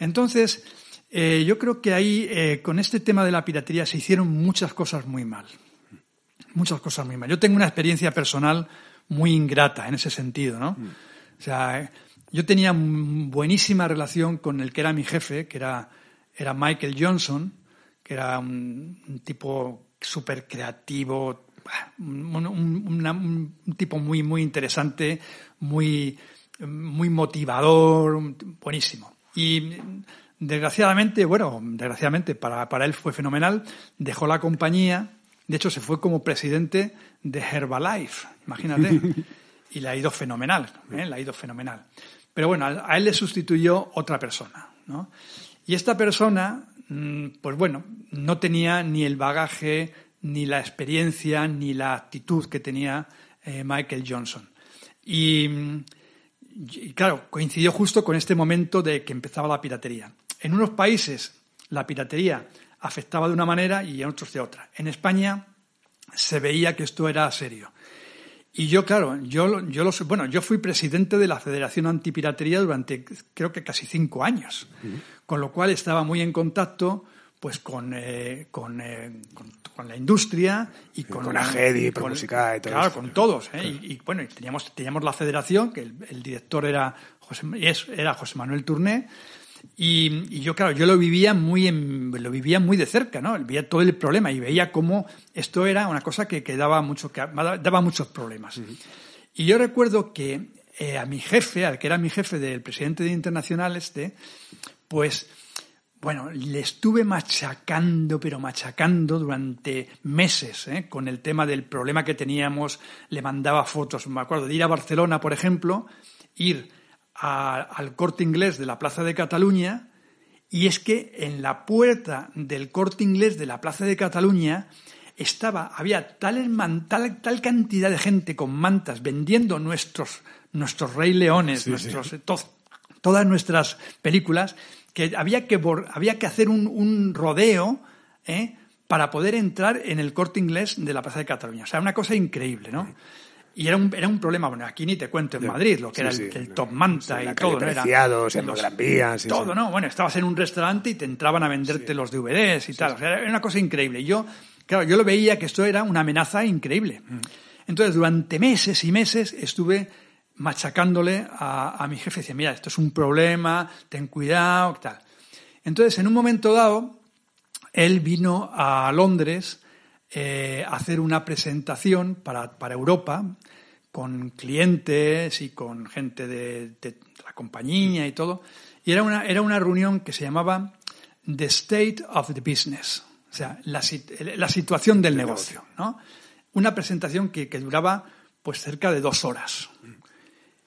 Entonces, eh, yo creo que ahí, eh, con este tema de la piratería, se hicieron muchas cosas muy mal. Muchas cosas muy mal. Yo tengo una experiencia personal muy ingrata en ese sentido, ¿no? Mm. O sea, yo tenía buenísima relación con el que era mi jefe, que era, era Michael Johnson, que era un, tipo súper creativo, un, tipo muy, muy interesante, muy, muy motivador, buenísimo. Y desgraciadamente, bueno, desgraciadamente para, para él fue fenomenal, dejó la compañía, de hecho se fue como presidente de Herbalife, imagínate, y le ha ido fenomenal, ¿eh? le ha ido fenomenal. Pero bueno, a él le sustituyó otra persona, ¿no? Y esta persona Mm, pues bueno, no tenía ni el bagaje, ni la experiencia, ni la actitud que tenía eh, Michael Johnson. Y, claro, coincidió justo con este momento de que empezaba la piratería. En unos países la piratería afectaba de una manera y en otros de otra. En España se veía que esto era serio. Y yo, claro, yo, yo, lo, bueno, yo fui presidente de la Federación Antipiratería durante creo que casi cinco años con lo cual estaba muy en contacto pues con, eh, con, eh, con, la industria y con, con Agedi, con, Musica y todo Claro, con todos. ¿eh? Y, bueno, teníamos, teníamos la federación, que el, director era José, era José Manuel Turné, y, yo, claro, yo lo vivía muy lo vivía muy de cerca, ¿no? Veía todo el problema y veía cómo esto era una cosa que, que daba, mucho, que daba muchos problemas. Y yo recuerdo que a mi jefe, al que era mi jefe del presidente de Internacional este, pues bueno, le estuve machacando, pero machacando durante meses ¿eh? con el tema del problema que teníamos. Le mandaba fotos, me acuerdo, de ir a Barcelona, por ejemplo, ir al corte inglés de la Plaza de Cataluña, y es que en la puerta del corte inglés de la Plaza de Cataluña estaba, había tal, tal, cantidad de gente con mantas vendiendo nuestros, nuestros Rey Leones, nuestros, todas nuestras películas, que había que, había que hacer un, rodeo ¿eh? para poder entrar en el corte inglés de la Plaza de Cataluña. O sea, una cosa increíble, ¿no? Y era un, era un problema, bueno, aquí ni te cuento en Madrid, lo que era el, top manta y todo, ¿no? Preciados, en los Gran todo, ¿no? Bueno, estabas en un restaurante y te entraban a venderte los DVDs y tal. O sea, era una cosa increíble. Yo, Claro, yo lo veía que esto era una amenaza increíble. Entonces, durante meses y meses estuve machacándole a, mi jefe. Decía, mira, esto es un problema, ten cuidado, tal. Entonces, en un momento dado, él vino a Londres eh, hacer una presentación para, Europa con clientes y con gente de, la compañía y todo. Y era una, era una reunión que se llamaba The State of the Business, o sea, la, situación del negocio, ¿no? Una presentación que, duraba pues cerca de dos horas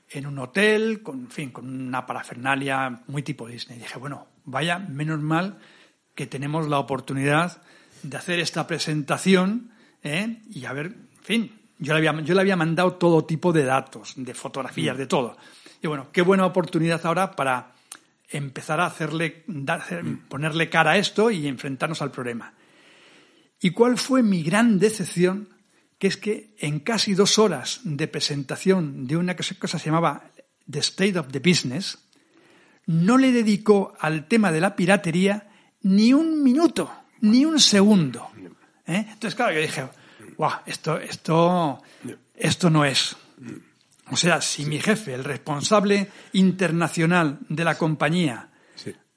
en un hotel, con, fin, con una parafernalia muy tipo Disney. Y dije, bueno, vaya, menos mal que tenemos la oportunidad de hacer esta presentación ¿eh? y a ver, en fin, yo le, había, yo le había mandado todo tipo de datos, de fotografías, mm. de todo. Y bueno, qué buena oportunidad ahora para empezar a hacerle, ponerle cara a esto y enfrentarnos al problema. ¿Y cuál fue mi gran decepción? Que es que en casi dos horas de presentación de una cosa que se llamaba The State of the Business, no le dedicó al tema de la piratería ni un minuto, ni un segundo. ¿Eh? Entonces, claro, yo dije, wow, esto, esto, esto no es. O sea, si mi jefe, el responsable internacional de la compañía,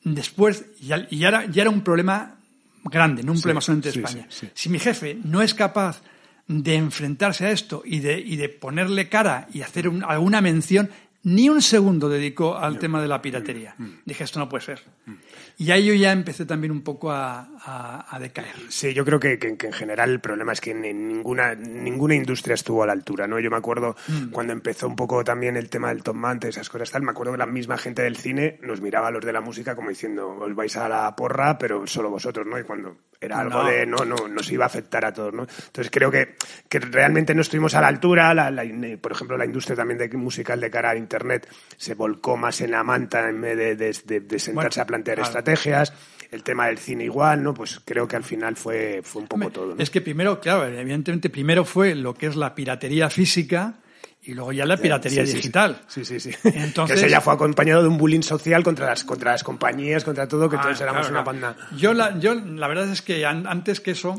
después, ya, ya, era, ya, era, un problema grande, no un problema solamente de España. Si mi jefe no es capaz de enfrentarse a esto y de, y de ponerle cara y hacer alguna mención, ni un segundo dedicó al tema de la piratería. Mm. Dije, esto no puede ser. Mm. Y ahí yo ya empecé también un poco a, decaer. Sí, yo creo que, en general el problema es que ninguna, ninguna industria estuvo a la altura, ¿no? Yo me acuerdo mm. cuando empezó un poco también el tema del Tom Mante, esas cosas tal, me acuerdo que la misma gente del cine nos miraba a los de la música como diciendo, os vais a la porra, pero solo vosotros, ¿no? Y cuando era algo de, no, no, nos iba a afectar a todos, ¿no? Entonces creo que, que realmente no estuvimos a la altura, por ejemplo, la industria también de musical de cara a Internet se volcó más en la manta en vez de, sentarse a plantear estrategias el tema del cine igual, ¿no? Pues creo que al final fue, fue un poco todo. Es que primero, claro, evidentemente primero fue lo que es la piratería física y luego ya la piratería digital. Sí, sí, sí. Entonces, que ya fue acompañado de un bullying social contra las, contra las compañías, contra todo, que entonces ah, éramos una banda. Yo la, yo la verdad es que antes que eso,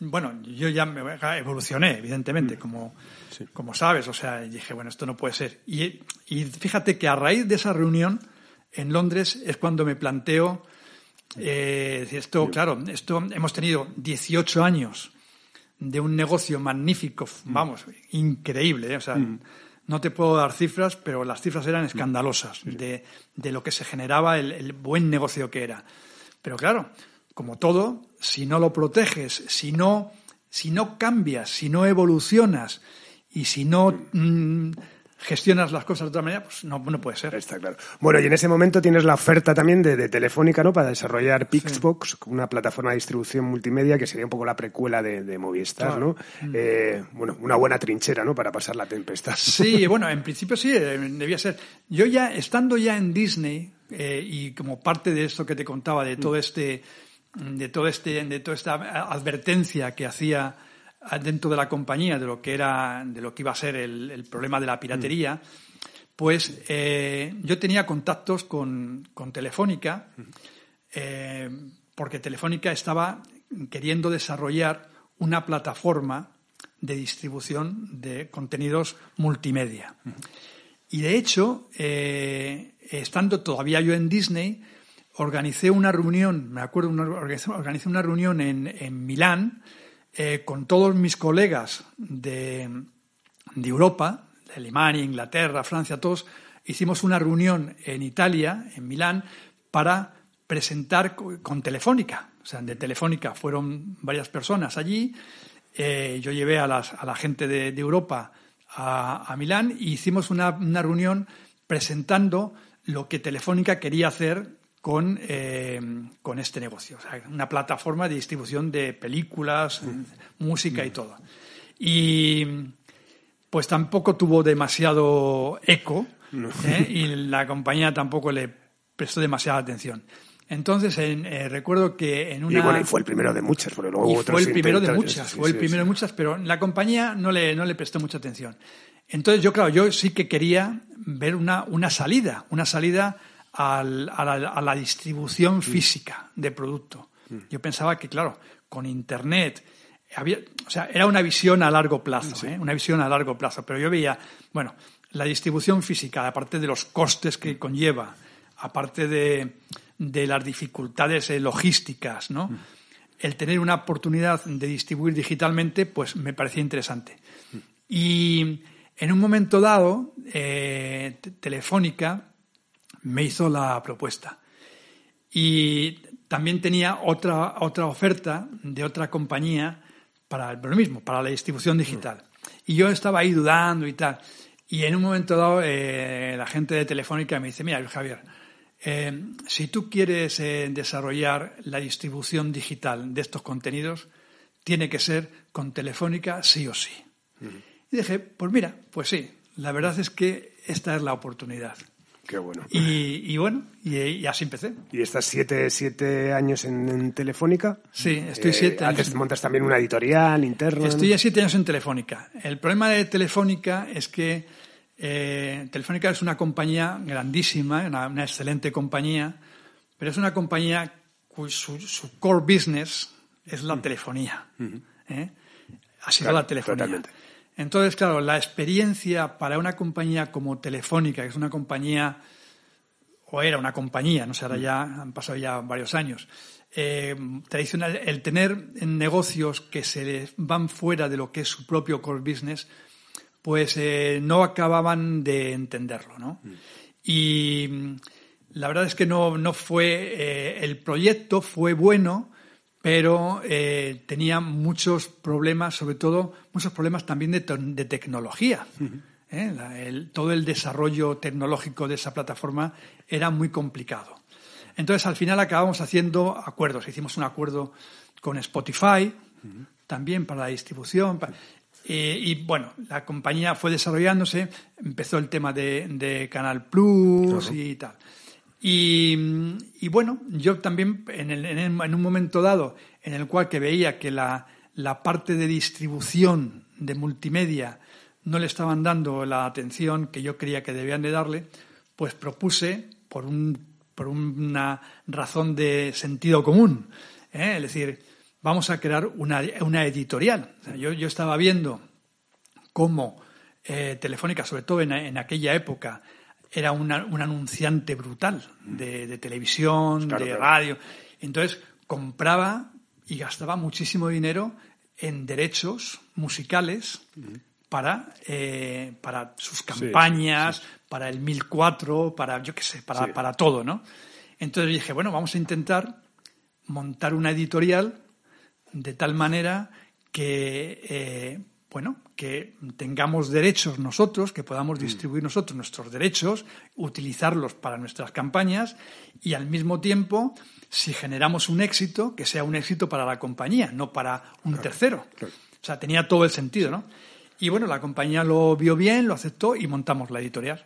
bueno, yo ya me evolucioné, evidentemente, mm. como, como sabes, o sea, dije, bueno, esto no puede ser. Y, y fíjate que a raíz de esa reunión, en Londres es cuando me planteo, eh, esto, claro, esto hemos tenido 18 años de un negocio magnífico, mm. vamos, increíble, ¿eh? o sea, mm. no te puedo dar cifras, pero las cifras eran escandalosas de, lo que se generaba, el, buen negocio que era. Pero claro, como todo, si no lo proteges, si no, si no cambias, si no evolucionas y si no mm, gestionas las cosas de otra manera, pues no, no puede ser. Está claro. Bueno, y en ese momento tienes la oferta también de, Telefónica, ¿no? Para desarrollar Pixbox, una plataforma de distribución multimedia que sería un poco la precuela de, Movistar, ¿no? Mm. Eh, bueno, una buena trinchera, ¿no? Para pasar la tempestad. Sí, bueno, en principio sí, eh, debía ser. Yo ya, estando ya en Disney, eh, y como parte de esto que te contaba, de todo este, de todo este, de toda esta advertencia que hacía dentro de la compañía de lo que era, de lo que iba a ser el, problema de la piratería, pues eh, yo tenía contactos con, Telefónica, eh, porque Telefónica estaba queriendo desarrollar una plataforma de distribución de contenidos multimedia. Y de hecho, eh, estando todavía yo en Disney, organicé una reunión, me acuerdo, organicé, una reunión en, en Milán, eh, con todos mis colegas de, Europa, de Alemania, Inglaterra, Francia, todos, hicimos una reunión en Italia, en Milán, para presentar con Telefónica. O sea, de Telefónica fueron varias personas allí. Eh, yo llevé a, la gente de, Europa a, Milán y hicimos una, una, reunión presentando lo que Telefónica quería hacer con, eh, con este negocio. O sea, una plataforma de distribución de películas, mm. música y mm. todo. Y pues tampoco tuvo demasiado eco ¿eh? y la compañía tampoco le prestó demasiada atención. Entonces, eh, recuerdo que en una... Y bueno, fue el primero de muchas, porque luego fue el primero de muchas, fue el primero de muchas, pero la compañía no le, no le prestó mucha atención. Entonces, yo, claro, yo sí que quería ver una, una salida, una salida a, la, distribución mm. física de producto. Mm. Yo pensaba que, claro, con Internet había, o sea, era una visión a largo plazo, ¿eh? una visión a largo plazo. Pero yo veía, bueno, la distribución física, aparte de los costes que conlleva, aparte de, de las dificultades eh, logísticas, ¿no? El tener una oportunidad de distribuir digitalmente, pues me parecía interesante. Y en un momento dado, eh, Telefónica me hizo la propuesta. Y también tenía otra, otra oferta de otra compañía para lo mismo, para la distribución digital. Y yo estaba ahí dudando y tal. Y en un momento dado, eh, la gente de Telefónica me dice, mira, Javier, eh, si tú quieres eh, desarrollar la distribución digital de estos contenidos, tiene que ser con Telefónica sí o sí. Y dije, pues mira, pues sí, la verdad es que esta es la oportunidad. Qué bueno. Y, bueno, y, así empecé. ¿Y estás siete, siete años en, Telefónica? Sí, estoy eh, siete años. montas también una editorial interna? Estoy ya siete años en Telefónica. El problema de Telefónica es que eh, Telefónica es una compañía grandísima, una, excelente compañía, pero es una compañía cuyo su, core business es la mm. telefonía. ¿eh? Ha sido la telefonía. Totalmente. Entonces, claro, la experiencia para una compañía como Telefónica, que es una compañía, o era una compañía, no sé, ahora ya han pasado ya varios años, eh, tradicional, el tener negocios que se van fuera de lo que es su propio core business, pues eh, no acababan de entenderlo, ¿no? Mm. Y mm, la verdad es que no, no fue, eh, el proyecto fue bueno, pero eh, tenía muchos problemas, sobre todo muchos problemas también de, tecnología. ¿eh? todo el desarrollo tecnológico de esa plataforma era muy complicado. Entonces, al final acabamos haciendo acuerdos. Hicimos un acuerdo con Spotify, también para la distribución. Eh, y bueno, la compañía fue desarrollándose, empezó el tema de, Canal Plus y tal. Y, bueno, yo también en, un momento dado en el cual que veía que la, parte de distribución de multimedia no le estaban dando la atención que yo creía que debían de darle, pues propuse, por, por una razón de sentido común, ¿eh? es decir, vamos a crear una, editorial. yo, estaba viendo cómo eh, Telefónica, sobre todo en aquella época, era un anunciante brutal de, televisión, de radio. Entonces compraba y gastaba muchísimo dinero en derechos musicales para, eh, para sus campañas, para el 1004, para, yo qué sé, para, para todo, ¿no? Entonces dije, bueno, vamos a intentar montar una editorial de tal manera que eh, bueno, que tengamos derechos nosotros, que podamos mm. distribuir nosotros nuestros derechos, utilizarlos para nuestras campañas y al mismo tiempo, si generamos un éxito, que sea un éxito para la compañía, no para un tercero. O sea, tenía todo el sentido, ¿no? Y bueno, la compañía lo vio bien, lo aceptó y montamos la editorial.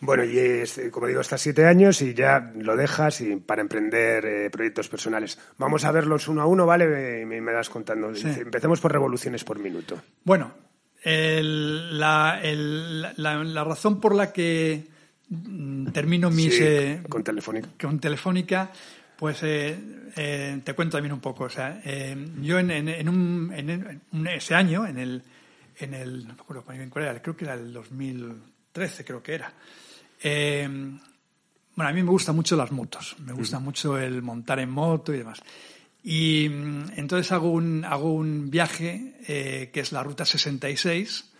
Bueno, y es, como digo, estás siete años y ya lo dejas y para emprender eh, proyectos personales. Vamos a verlos uno a uno, ¿vale? Me, me das contando. Empecemos por revoluciones por minuto. Bueno, la, la, razón por la que mm, termino mis... Eh, con Telefónica. Con Telefónica, pues eh, te cuento también un poco. O sea, yo en, en, un, en, ese año, en el, en el, no me acuerdo cuál era, creo que era el 2013, creo que era. Eh, bueno, a mí me gustan mucho las motos, me gusta mucho el montar en moto y demás. Y mm, entonces hago un, hago un viaje eh, que es la Ruta 66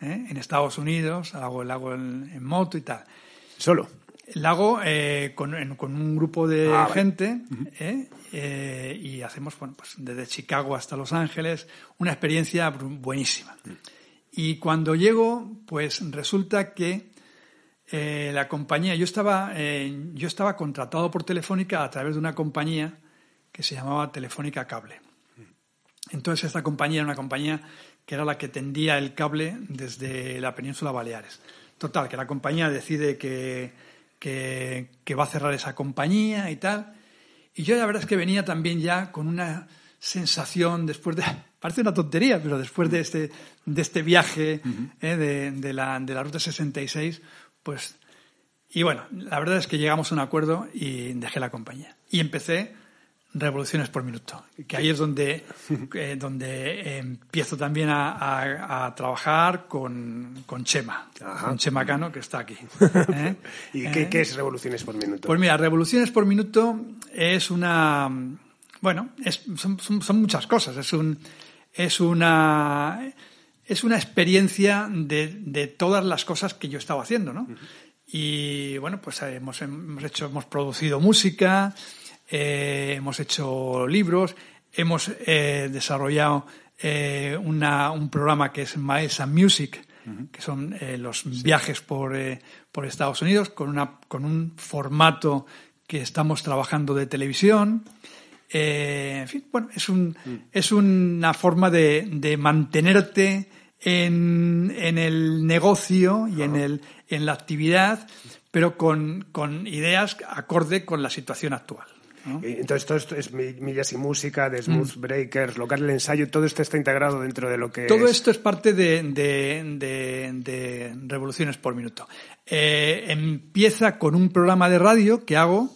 ¿eh? en Estados Unidos, hago, el hago en, moto y tal. ¿Solo? Lo hago con, un grupo de ah, gente y hacemos bueno, pues desde Chicago hasta Los Ángeles una experiencia buenísima. Y cuando llego, pues resulta que eh, la compañía, yo estaba, eh, yo estaba contratado por Telefónica a través de una compañía que se llamaba Telefónica Cable. Entonces esta compañía era una compañía que era la que tendía el cable desde la península Baleares. Total, que la compañía decide que, que, va a cerrar esa compañía y tal. Y yo la verdad es que venía también ya con una sensación después de parece una tontería pero después de este de este viaje eh, de, de, la, de la ruta 66 pues, y bueno, la verdad es que llegamos a un acuerdo y dejé la compañía. Y empecé revoluciones por minuto. Que ahí es donde, eh, donde empiezo también a, trabajar con, con Chema, con Chema Cano, que está aquí. ¿eh? ¿Y qué, qué, es revoluciones por minuto? Pues mira, revoluciones por minuto es una... Bueno, es, son, son, muchas cosas. Es, un, es una es una experiencia de, de, todas las cosas que yo estaba haciendo, ¿no? Y bueno, pues eh, hemos, hemos hecho, hemos producido música, eh, hemos hecho libros, hemos eh, desarrollado eh, una, un programa que es Maesa Music, que son los viajes por, por Estados Unidos, con, una, con un formato que estamos trabajando de televisión. Eh, en fin, bueno, es, un, mm. es una forma de, de mantenerte en, en, el negocio y en, el, en la actividad, pero con, con ideas acorde con la situación actual. Entonces, todo esto es millas y música, de Smooth mm. Breakers, local el ensayo, todo esto está integrado dentro de lo que. Todo esto es parte de, de, de, revoluciones por minuto. Eh, empieza con un programa de radio que hago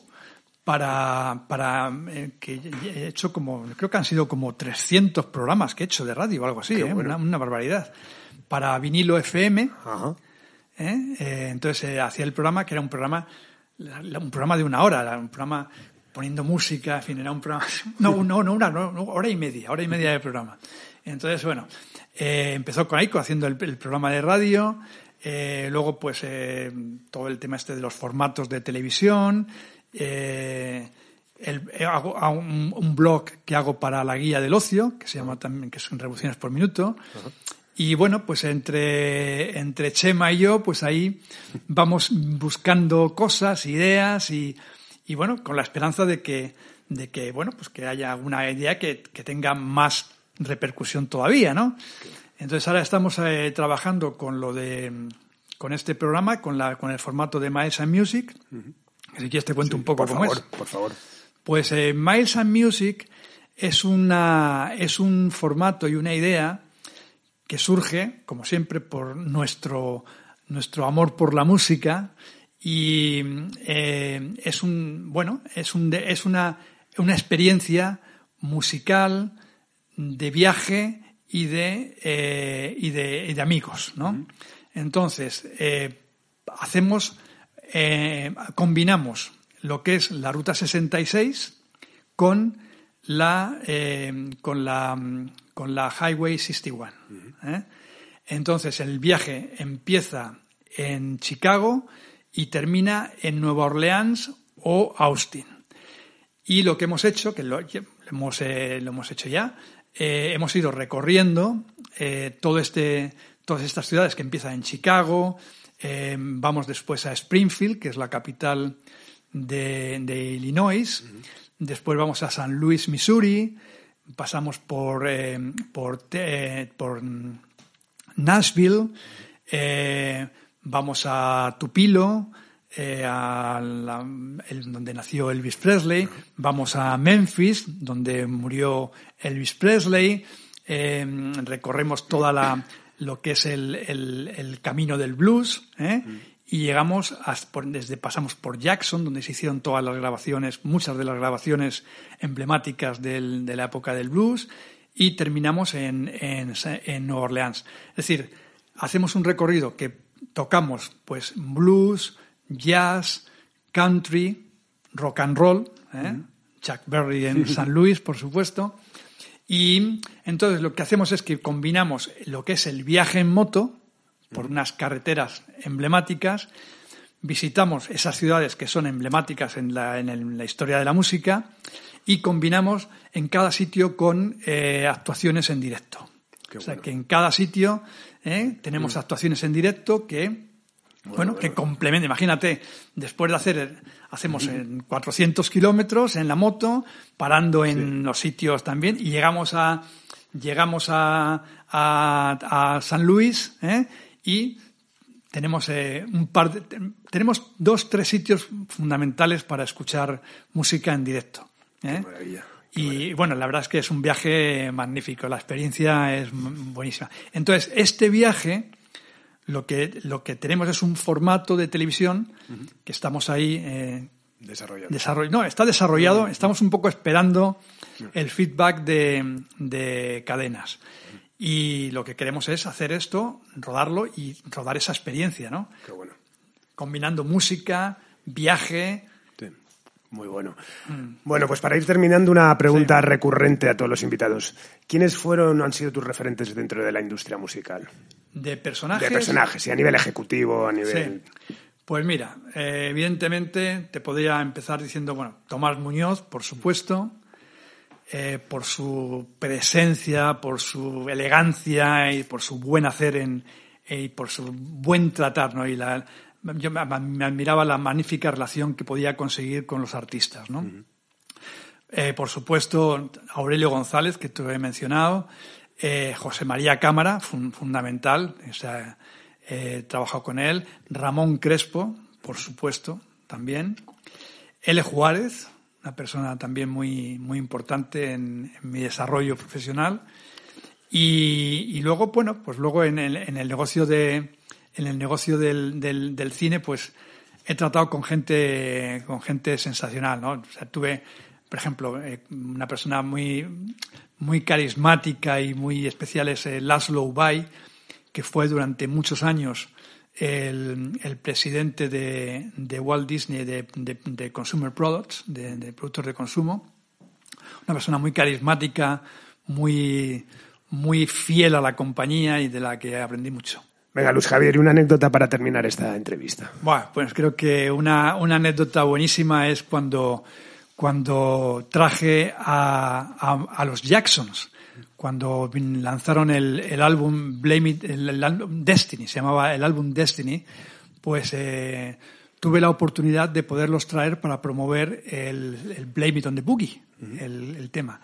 para, para eh, que he hecho como, creo que han sido como 300 programas que he hecho de radio o algo así, ¿eh? una, una, barbaridad. Para vinilo FM. ¿eh? entonces hacía el programa que era un programa, un programa de una hora, un programa poniendo música, en fin, era un programa, no, no, no, una hora y media, hora y media de programa. Entonces, bueno, empezó con Aiko haciendo el, el programa de radio, eh, luego, pues, eh, todo el tema este de los formatos de televisión, eh, el, eh, hago, hago un, un, blog que hago para la guía del ocio, que se llama también, que son revoluciones por minuto. Uh -huh. Y bueno, pues entre, entre Chema y yo, pues ahí vamos buscando cosas, ideas y, y bueno, con la esperanza de que, de que, bueno, pues que haya una idea que, que tenga más repercusión todavía, ¿no? Entonces ahora estamos eh, trabajando con lo de, con este programa, con la, con el formato de Miles and Music. Uh -huh. Si quieres te cuento sí, un poco cómo favor, es. Por favor. Pues eh, Miles and Music es, una, es un formato y una idea que surge, como siempre, por nuestro, nuestro amor por la música y eh, es un, bueno, es, un, es una, una experiencia musical de viaje y de, eh, y de, y de amigos, ¿no? Entonces, eh, hacemos eh, combinamos lo que es la ruta 66 con la, eh, con la, con la Highway 61. ¿eh? Entonces el viaje empieza en Chicago y termina en Nueva Orleans o Austin. Y lo que hemos hecho, que lo, hemos, eh, lo hemos hecho ya, hemos ido recorriendo todo este, todas estas ciudades que empiezan en Chicago, eh, vamos después a Springfield, que es la capital de, de Illinois. Uh -huh. Después vamos a San Luis, Missouri. Pasamos por, eh, por, eh, por Nashville. vamos a Tupilo, a la, el, donde nació Elvis Presley. Vamos a Memphis, donde murió Elvis Presley. recorremos toda la lo que es el, el, el camino del blues, ¿eh? mm. y llegamos hasta por, desde pasamos por Jackson, donde se hicieron todas las grabaciones, muchas de las grabaciones emblemáticas del, de la época del blues, y terminamos en, en, en Nueva Orleans. Es decir, hacemos un recorrido que tocamos pues blues, jazz, country, rock and roll, ¿eh? mm. Chuck Berry en San Luis, por supuesto, y entonces lo que hacemos es que combinamos lo que es el viaje en moto por unas carreteras emblemáticas, visitamos esas ciudades que son emblemáticas en la, en historia de la música y combinamos en cada sitio con eh, actuaciones en directo. Qué o sea bueno. que en cada sitio eh, tenemos mm. actuaciones en directo que bueno, bueno, que complementa. Imagínate, después de hacer, hacemos en 400 kilómetros en la moto, parando en sí. los sitios también, y llegamos a, llegamos a, a, a San Luis, ¿eh? y tenemos eh, un par de, tenemos dos, tres sitios fundamentales para escuchar música en directo. ¿eh? Y bueno, la verdad es que es un viaje magnífico, la experiencia es buenísima. Entonces, este viaje, lo que, lo que tenemos es un formato de televisión uh -huh. que estamos ahí eh, Desarrollado. no, está desarrollado. Estamos un poco esperando el feedback de, de cadenas. Y lo que queremos es hacer esto, rodarlo y rodar esa experiencia, ¿no? Qué bueno. Combinando música, viaje, muy bueno. Bueno, pues para ir terminando, una pregunta recurrente a todos los invitados. ¿Quiénes fueron o han sido tus referentes dentro de la industria musical? ¿De personajes? De personajes, y a nivel ejecutivo, a nivel... Sí. Pues mira, eh, evidentemente te podría empezar diciendo, bueno, Tomás Muñoz, por supuesto, eh, por su presencia, por su elegancia y por su buen hacer en, y por su buen tratar, ¿no? Y la, yo me, admiraba la magnífica relación que podía conseguir con los artistas, ¿no? Eh, por supuesto, Aurelio González, que te he mencionado, eh, José María Cámara, fundamental, o sea, he trabajado con él, Ramón Crespo, por supuesto, también, L. Juárez, una persona también muy, muy importante en, mi desarrollo profesional, y, y, luego, bueno, pues luego en el, en el negocio de, en el negocio del, cine, pues he tratado con gente, con gente sensacional, ¿no? O sea, tuve, por ejemplo, eh, una persona muy, muy carismática y muy especial es eh, Laszlo Ubay, que fue durante muchos años el, presidente de, de, Walt Disney de, de, Consumer Products, de, productos de consumo. Una persona muy carismática, muy, muy fiel a la compañía y de la que aprendí mucho. Venga, Luz Javier, y una anécdota para terminar esta entrevista. Bueno, pues creo que una, una anécdota buenísima es cuando, cuando traje a, a, los Jacksons, cuando lanzaron el, el álbum Blame It, el, álbum Destiny, se llamaba el álbum Destiny, pues eh, tuve la oportunidad de poderlos traer para promover el, el Blame It on the Boogie, el, el tema.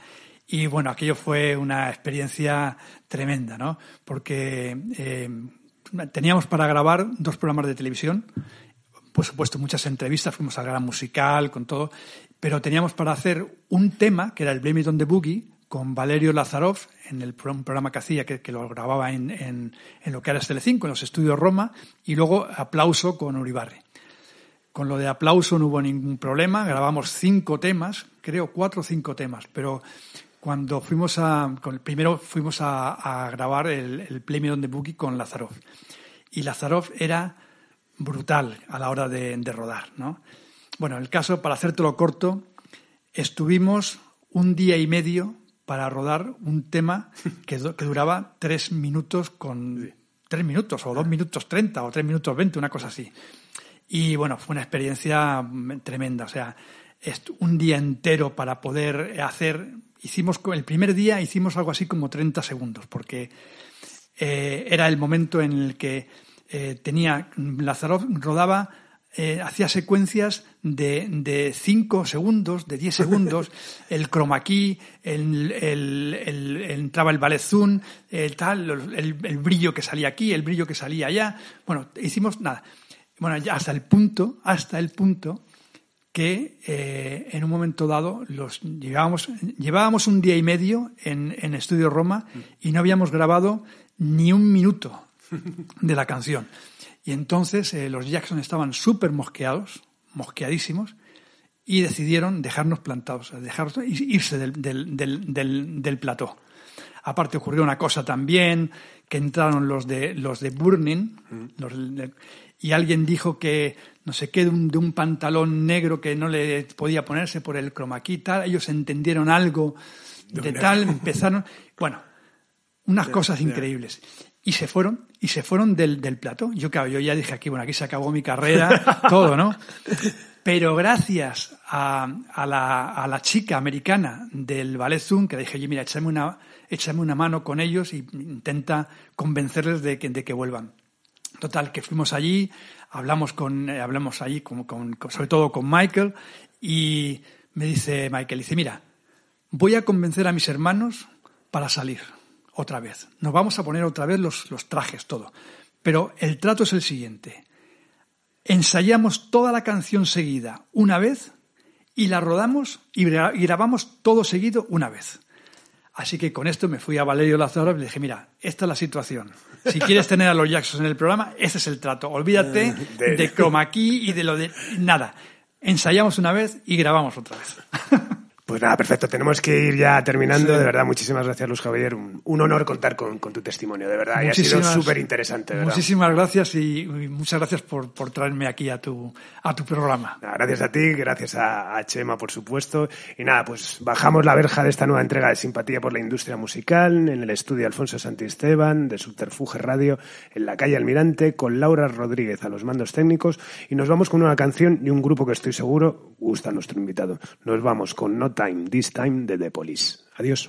Y bueno, aquello fue una experiencia tremenda, ¿no? Porque eh, teníamos para grabar dos programas de televisión, por supuesto muchas entrevistas, fuimos al gran musical, con todo, pero teníamos para hacer un tema, que era el Blame It on the Boogie, con Valerio Lazarov, en el programa que hacía, que, lo grababa en, en, lo que era Tele5, en los estudios Roma, y luego Aplauso con Uribarri. Con lo de Aplauso no hubo ningún problema, grabamos cinco temas, creo cuatro o cinco temas, pero cuando fuimos a, primero fuimos a, grabar el, el Play Me on the Boogie con Lazarov. Y Lazarov era brutal a la hora de, rodar, ¿no? Bueno, el caso, para hacértelo corto, estuvimos un día y medio para rodar un tema que, que duraba tres minutos con tres minutos o dos minutos treinta o tres minutos veinte, una cosa así. Y bueno, fue una experiencia tremenda. O sea, un día entero para poder hacer hicimos el primer día hicimos algo así como 30 segundos, porque eh, era el momento en el que eh, tenía Lazarov rodaba eh, hacía secuencias de, de 5 segundos, de 10 segundos, el chroma key, el, el, entraba el ballet zoom, el, tal, el, brillo que salía aquí, el brillo que salía allá. Bueno, hicimos nada. Bueno, hasta el punto, hasta el punto que eh, en un momento dado los llevábamos, llevábamos un día y medio en, en Estudio Roma y no habíamos grabado ni un minuto de la canción. Y entonces eh, los Jackson estaban súper mosqueados, mosqueadísimos, y decidieron dejarnos plantados, dejarnos, irse del, del, del, del, plató. Aparte ocurrió una cosa también, que entraron los de, los de Burning, y alguien dijo que no sé qué, de un, pantalón negro que no le podía ponerse por el cromaquí tal, ellos entendieron algo de, tal, empezaron, bueno, unas cosas increíbles. Y se fueron, y se fueron del, del plato. Yo, claro, yo ya dije aquí, bueno, aquí se acabó mi carrera, todo, ¿no? Pero gracias a, a, la, a, la, chica americana del Ballet Zoom, que dije, oye, mira, échame una, échame una mano con ellos y intenta convencerles de que, de que vuelvan. Total, que fuimos allí, hablamos con, eh, hablamos allí con, sobre todo con Michael y me dice Michael, dice, mira, voy a convencer a mis hermanos para salir otra vez. Nos vamos a poner otra vez los, los trajes, todo. Pero el trato es el siguiente. Ensayamos toda la canción seguida una vez y la rodamos y grabamos todo seguido una vez. Así que con esto me fui a Valerio Lazaro y le dije, mira, esta es la situación. Si quieres tener a los Jacksons en el programa, ese es el trato. Olvídate de, chroma key y de lo de... Nada. ensayamos una vez y grabamos otra vez. Pues nada, perfecto. Tenemos que ir ya terminando. De verdad, muchísimas gracias, Luz Javier. Un, honor contar con, tu testimonio, de verdad. y ha sido súper interesante. Muchísimas gracias y, muchas gracias por, por, traerme aquí a tu, a tu programa. gracias a ti, gracias a, Chema, por supuesto. Y nada, pues bajamos la verja de esta nueva entrega de Simpatía por la Industria Musical en el estudio Alfonso Santisteban de Subterfuge Radio en la calle Almirante con Laura Rodríguez a los mandos técnicos y nos vamos con una canción y un grupo que estoy seguro gusta a nuestro invitado. Nos vamos con Not Time, This Time The Police. Adiós.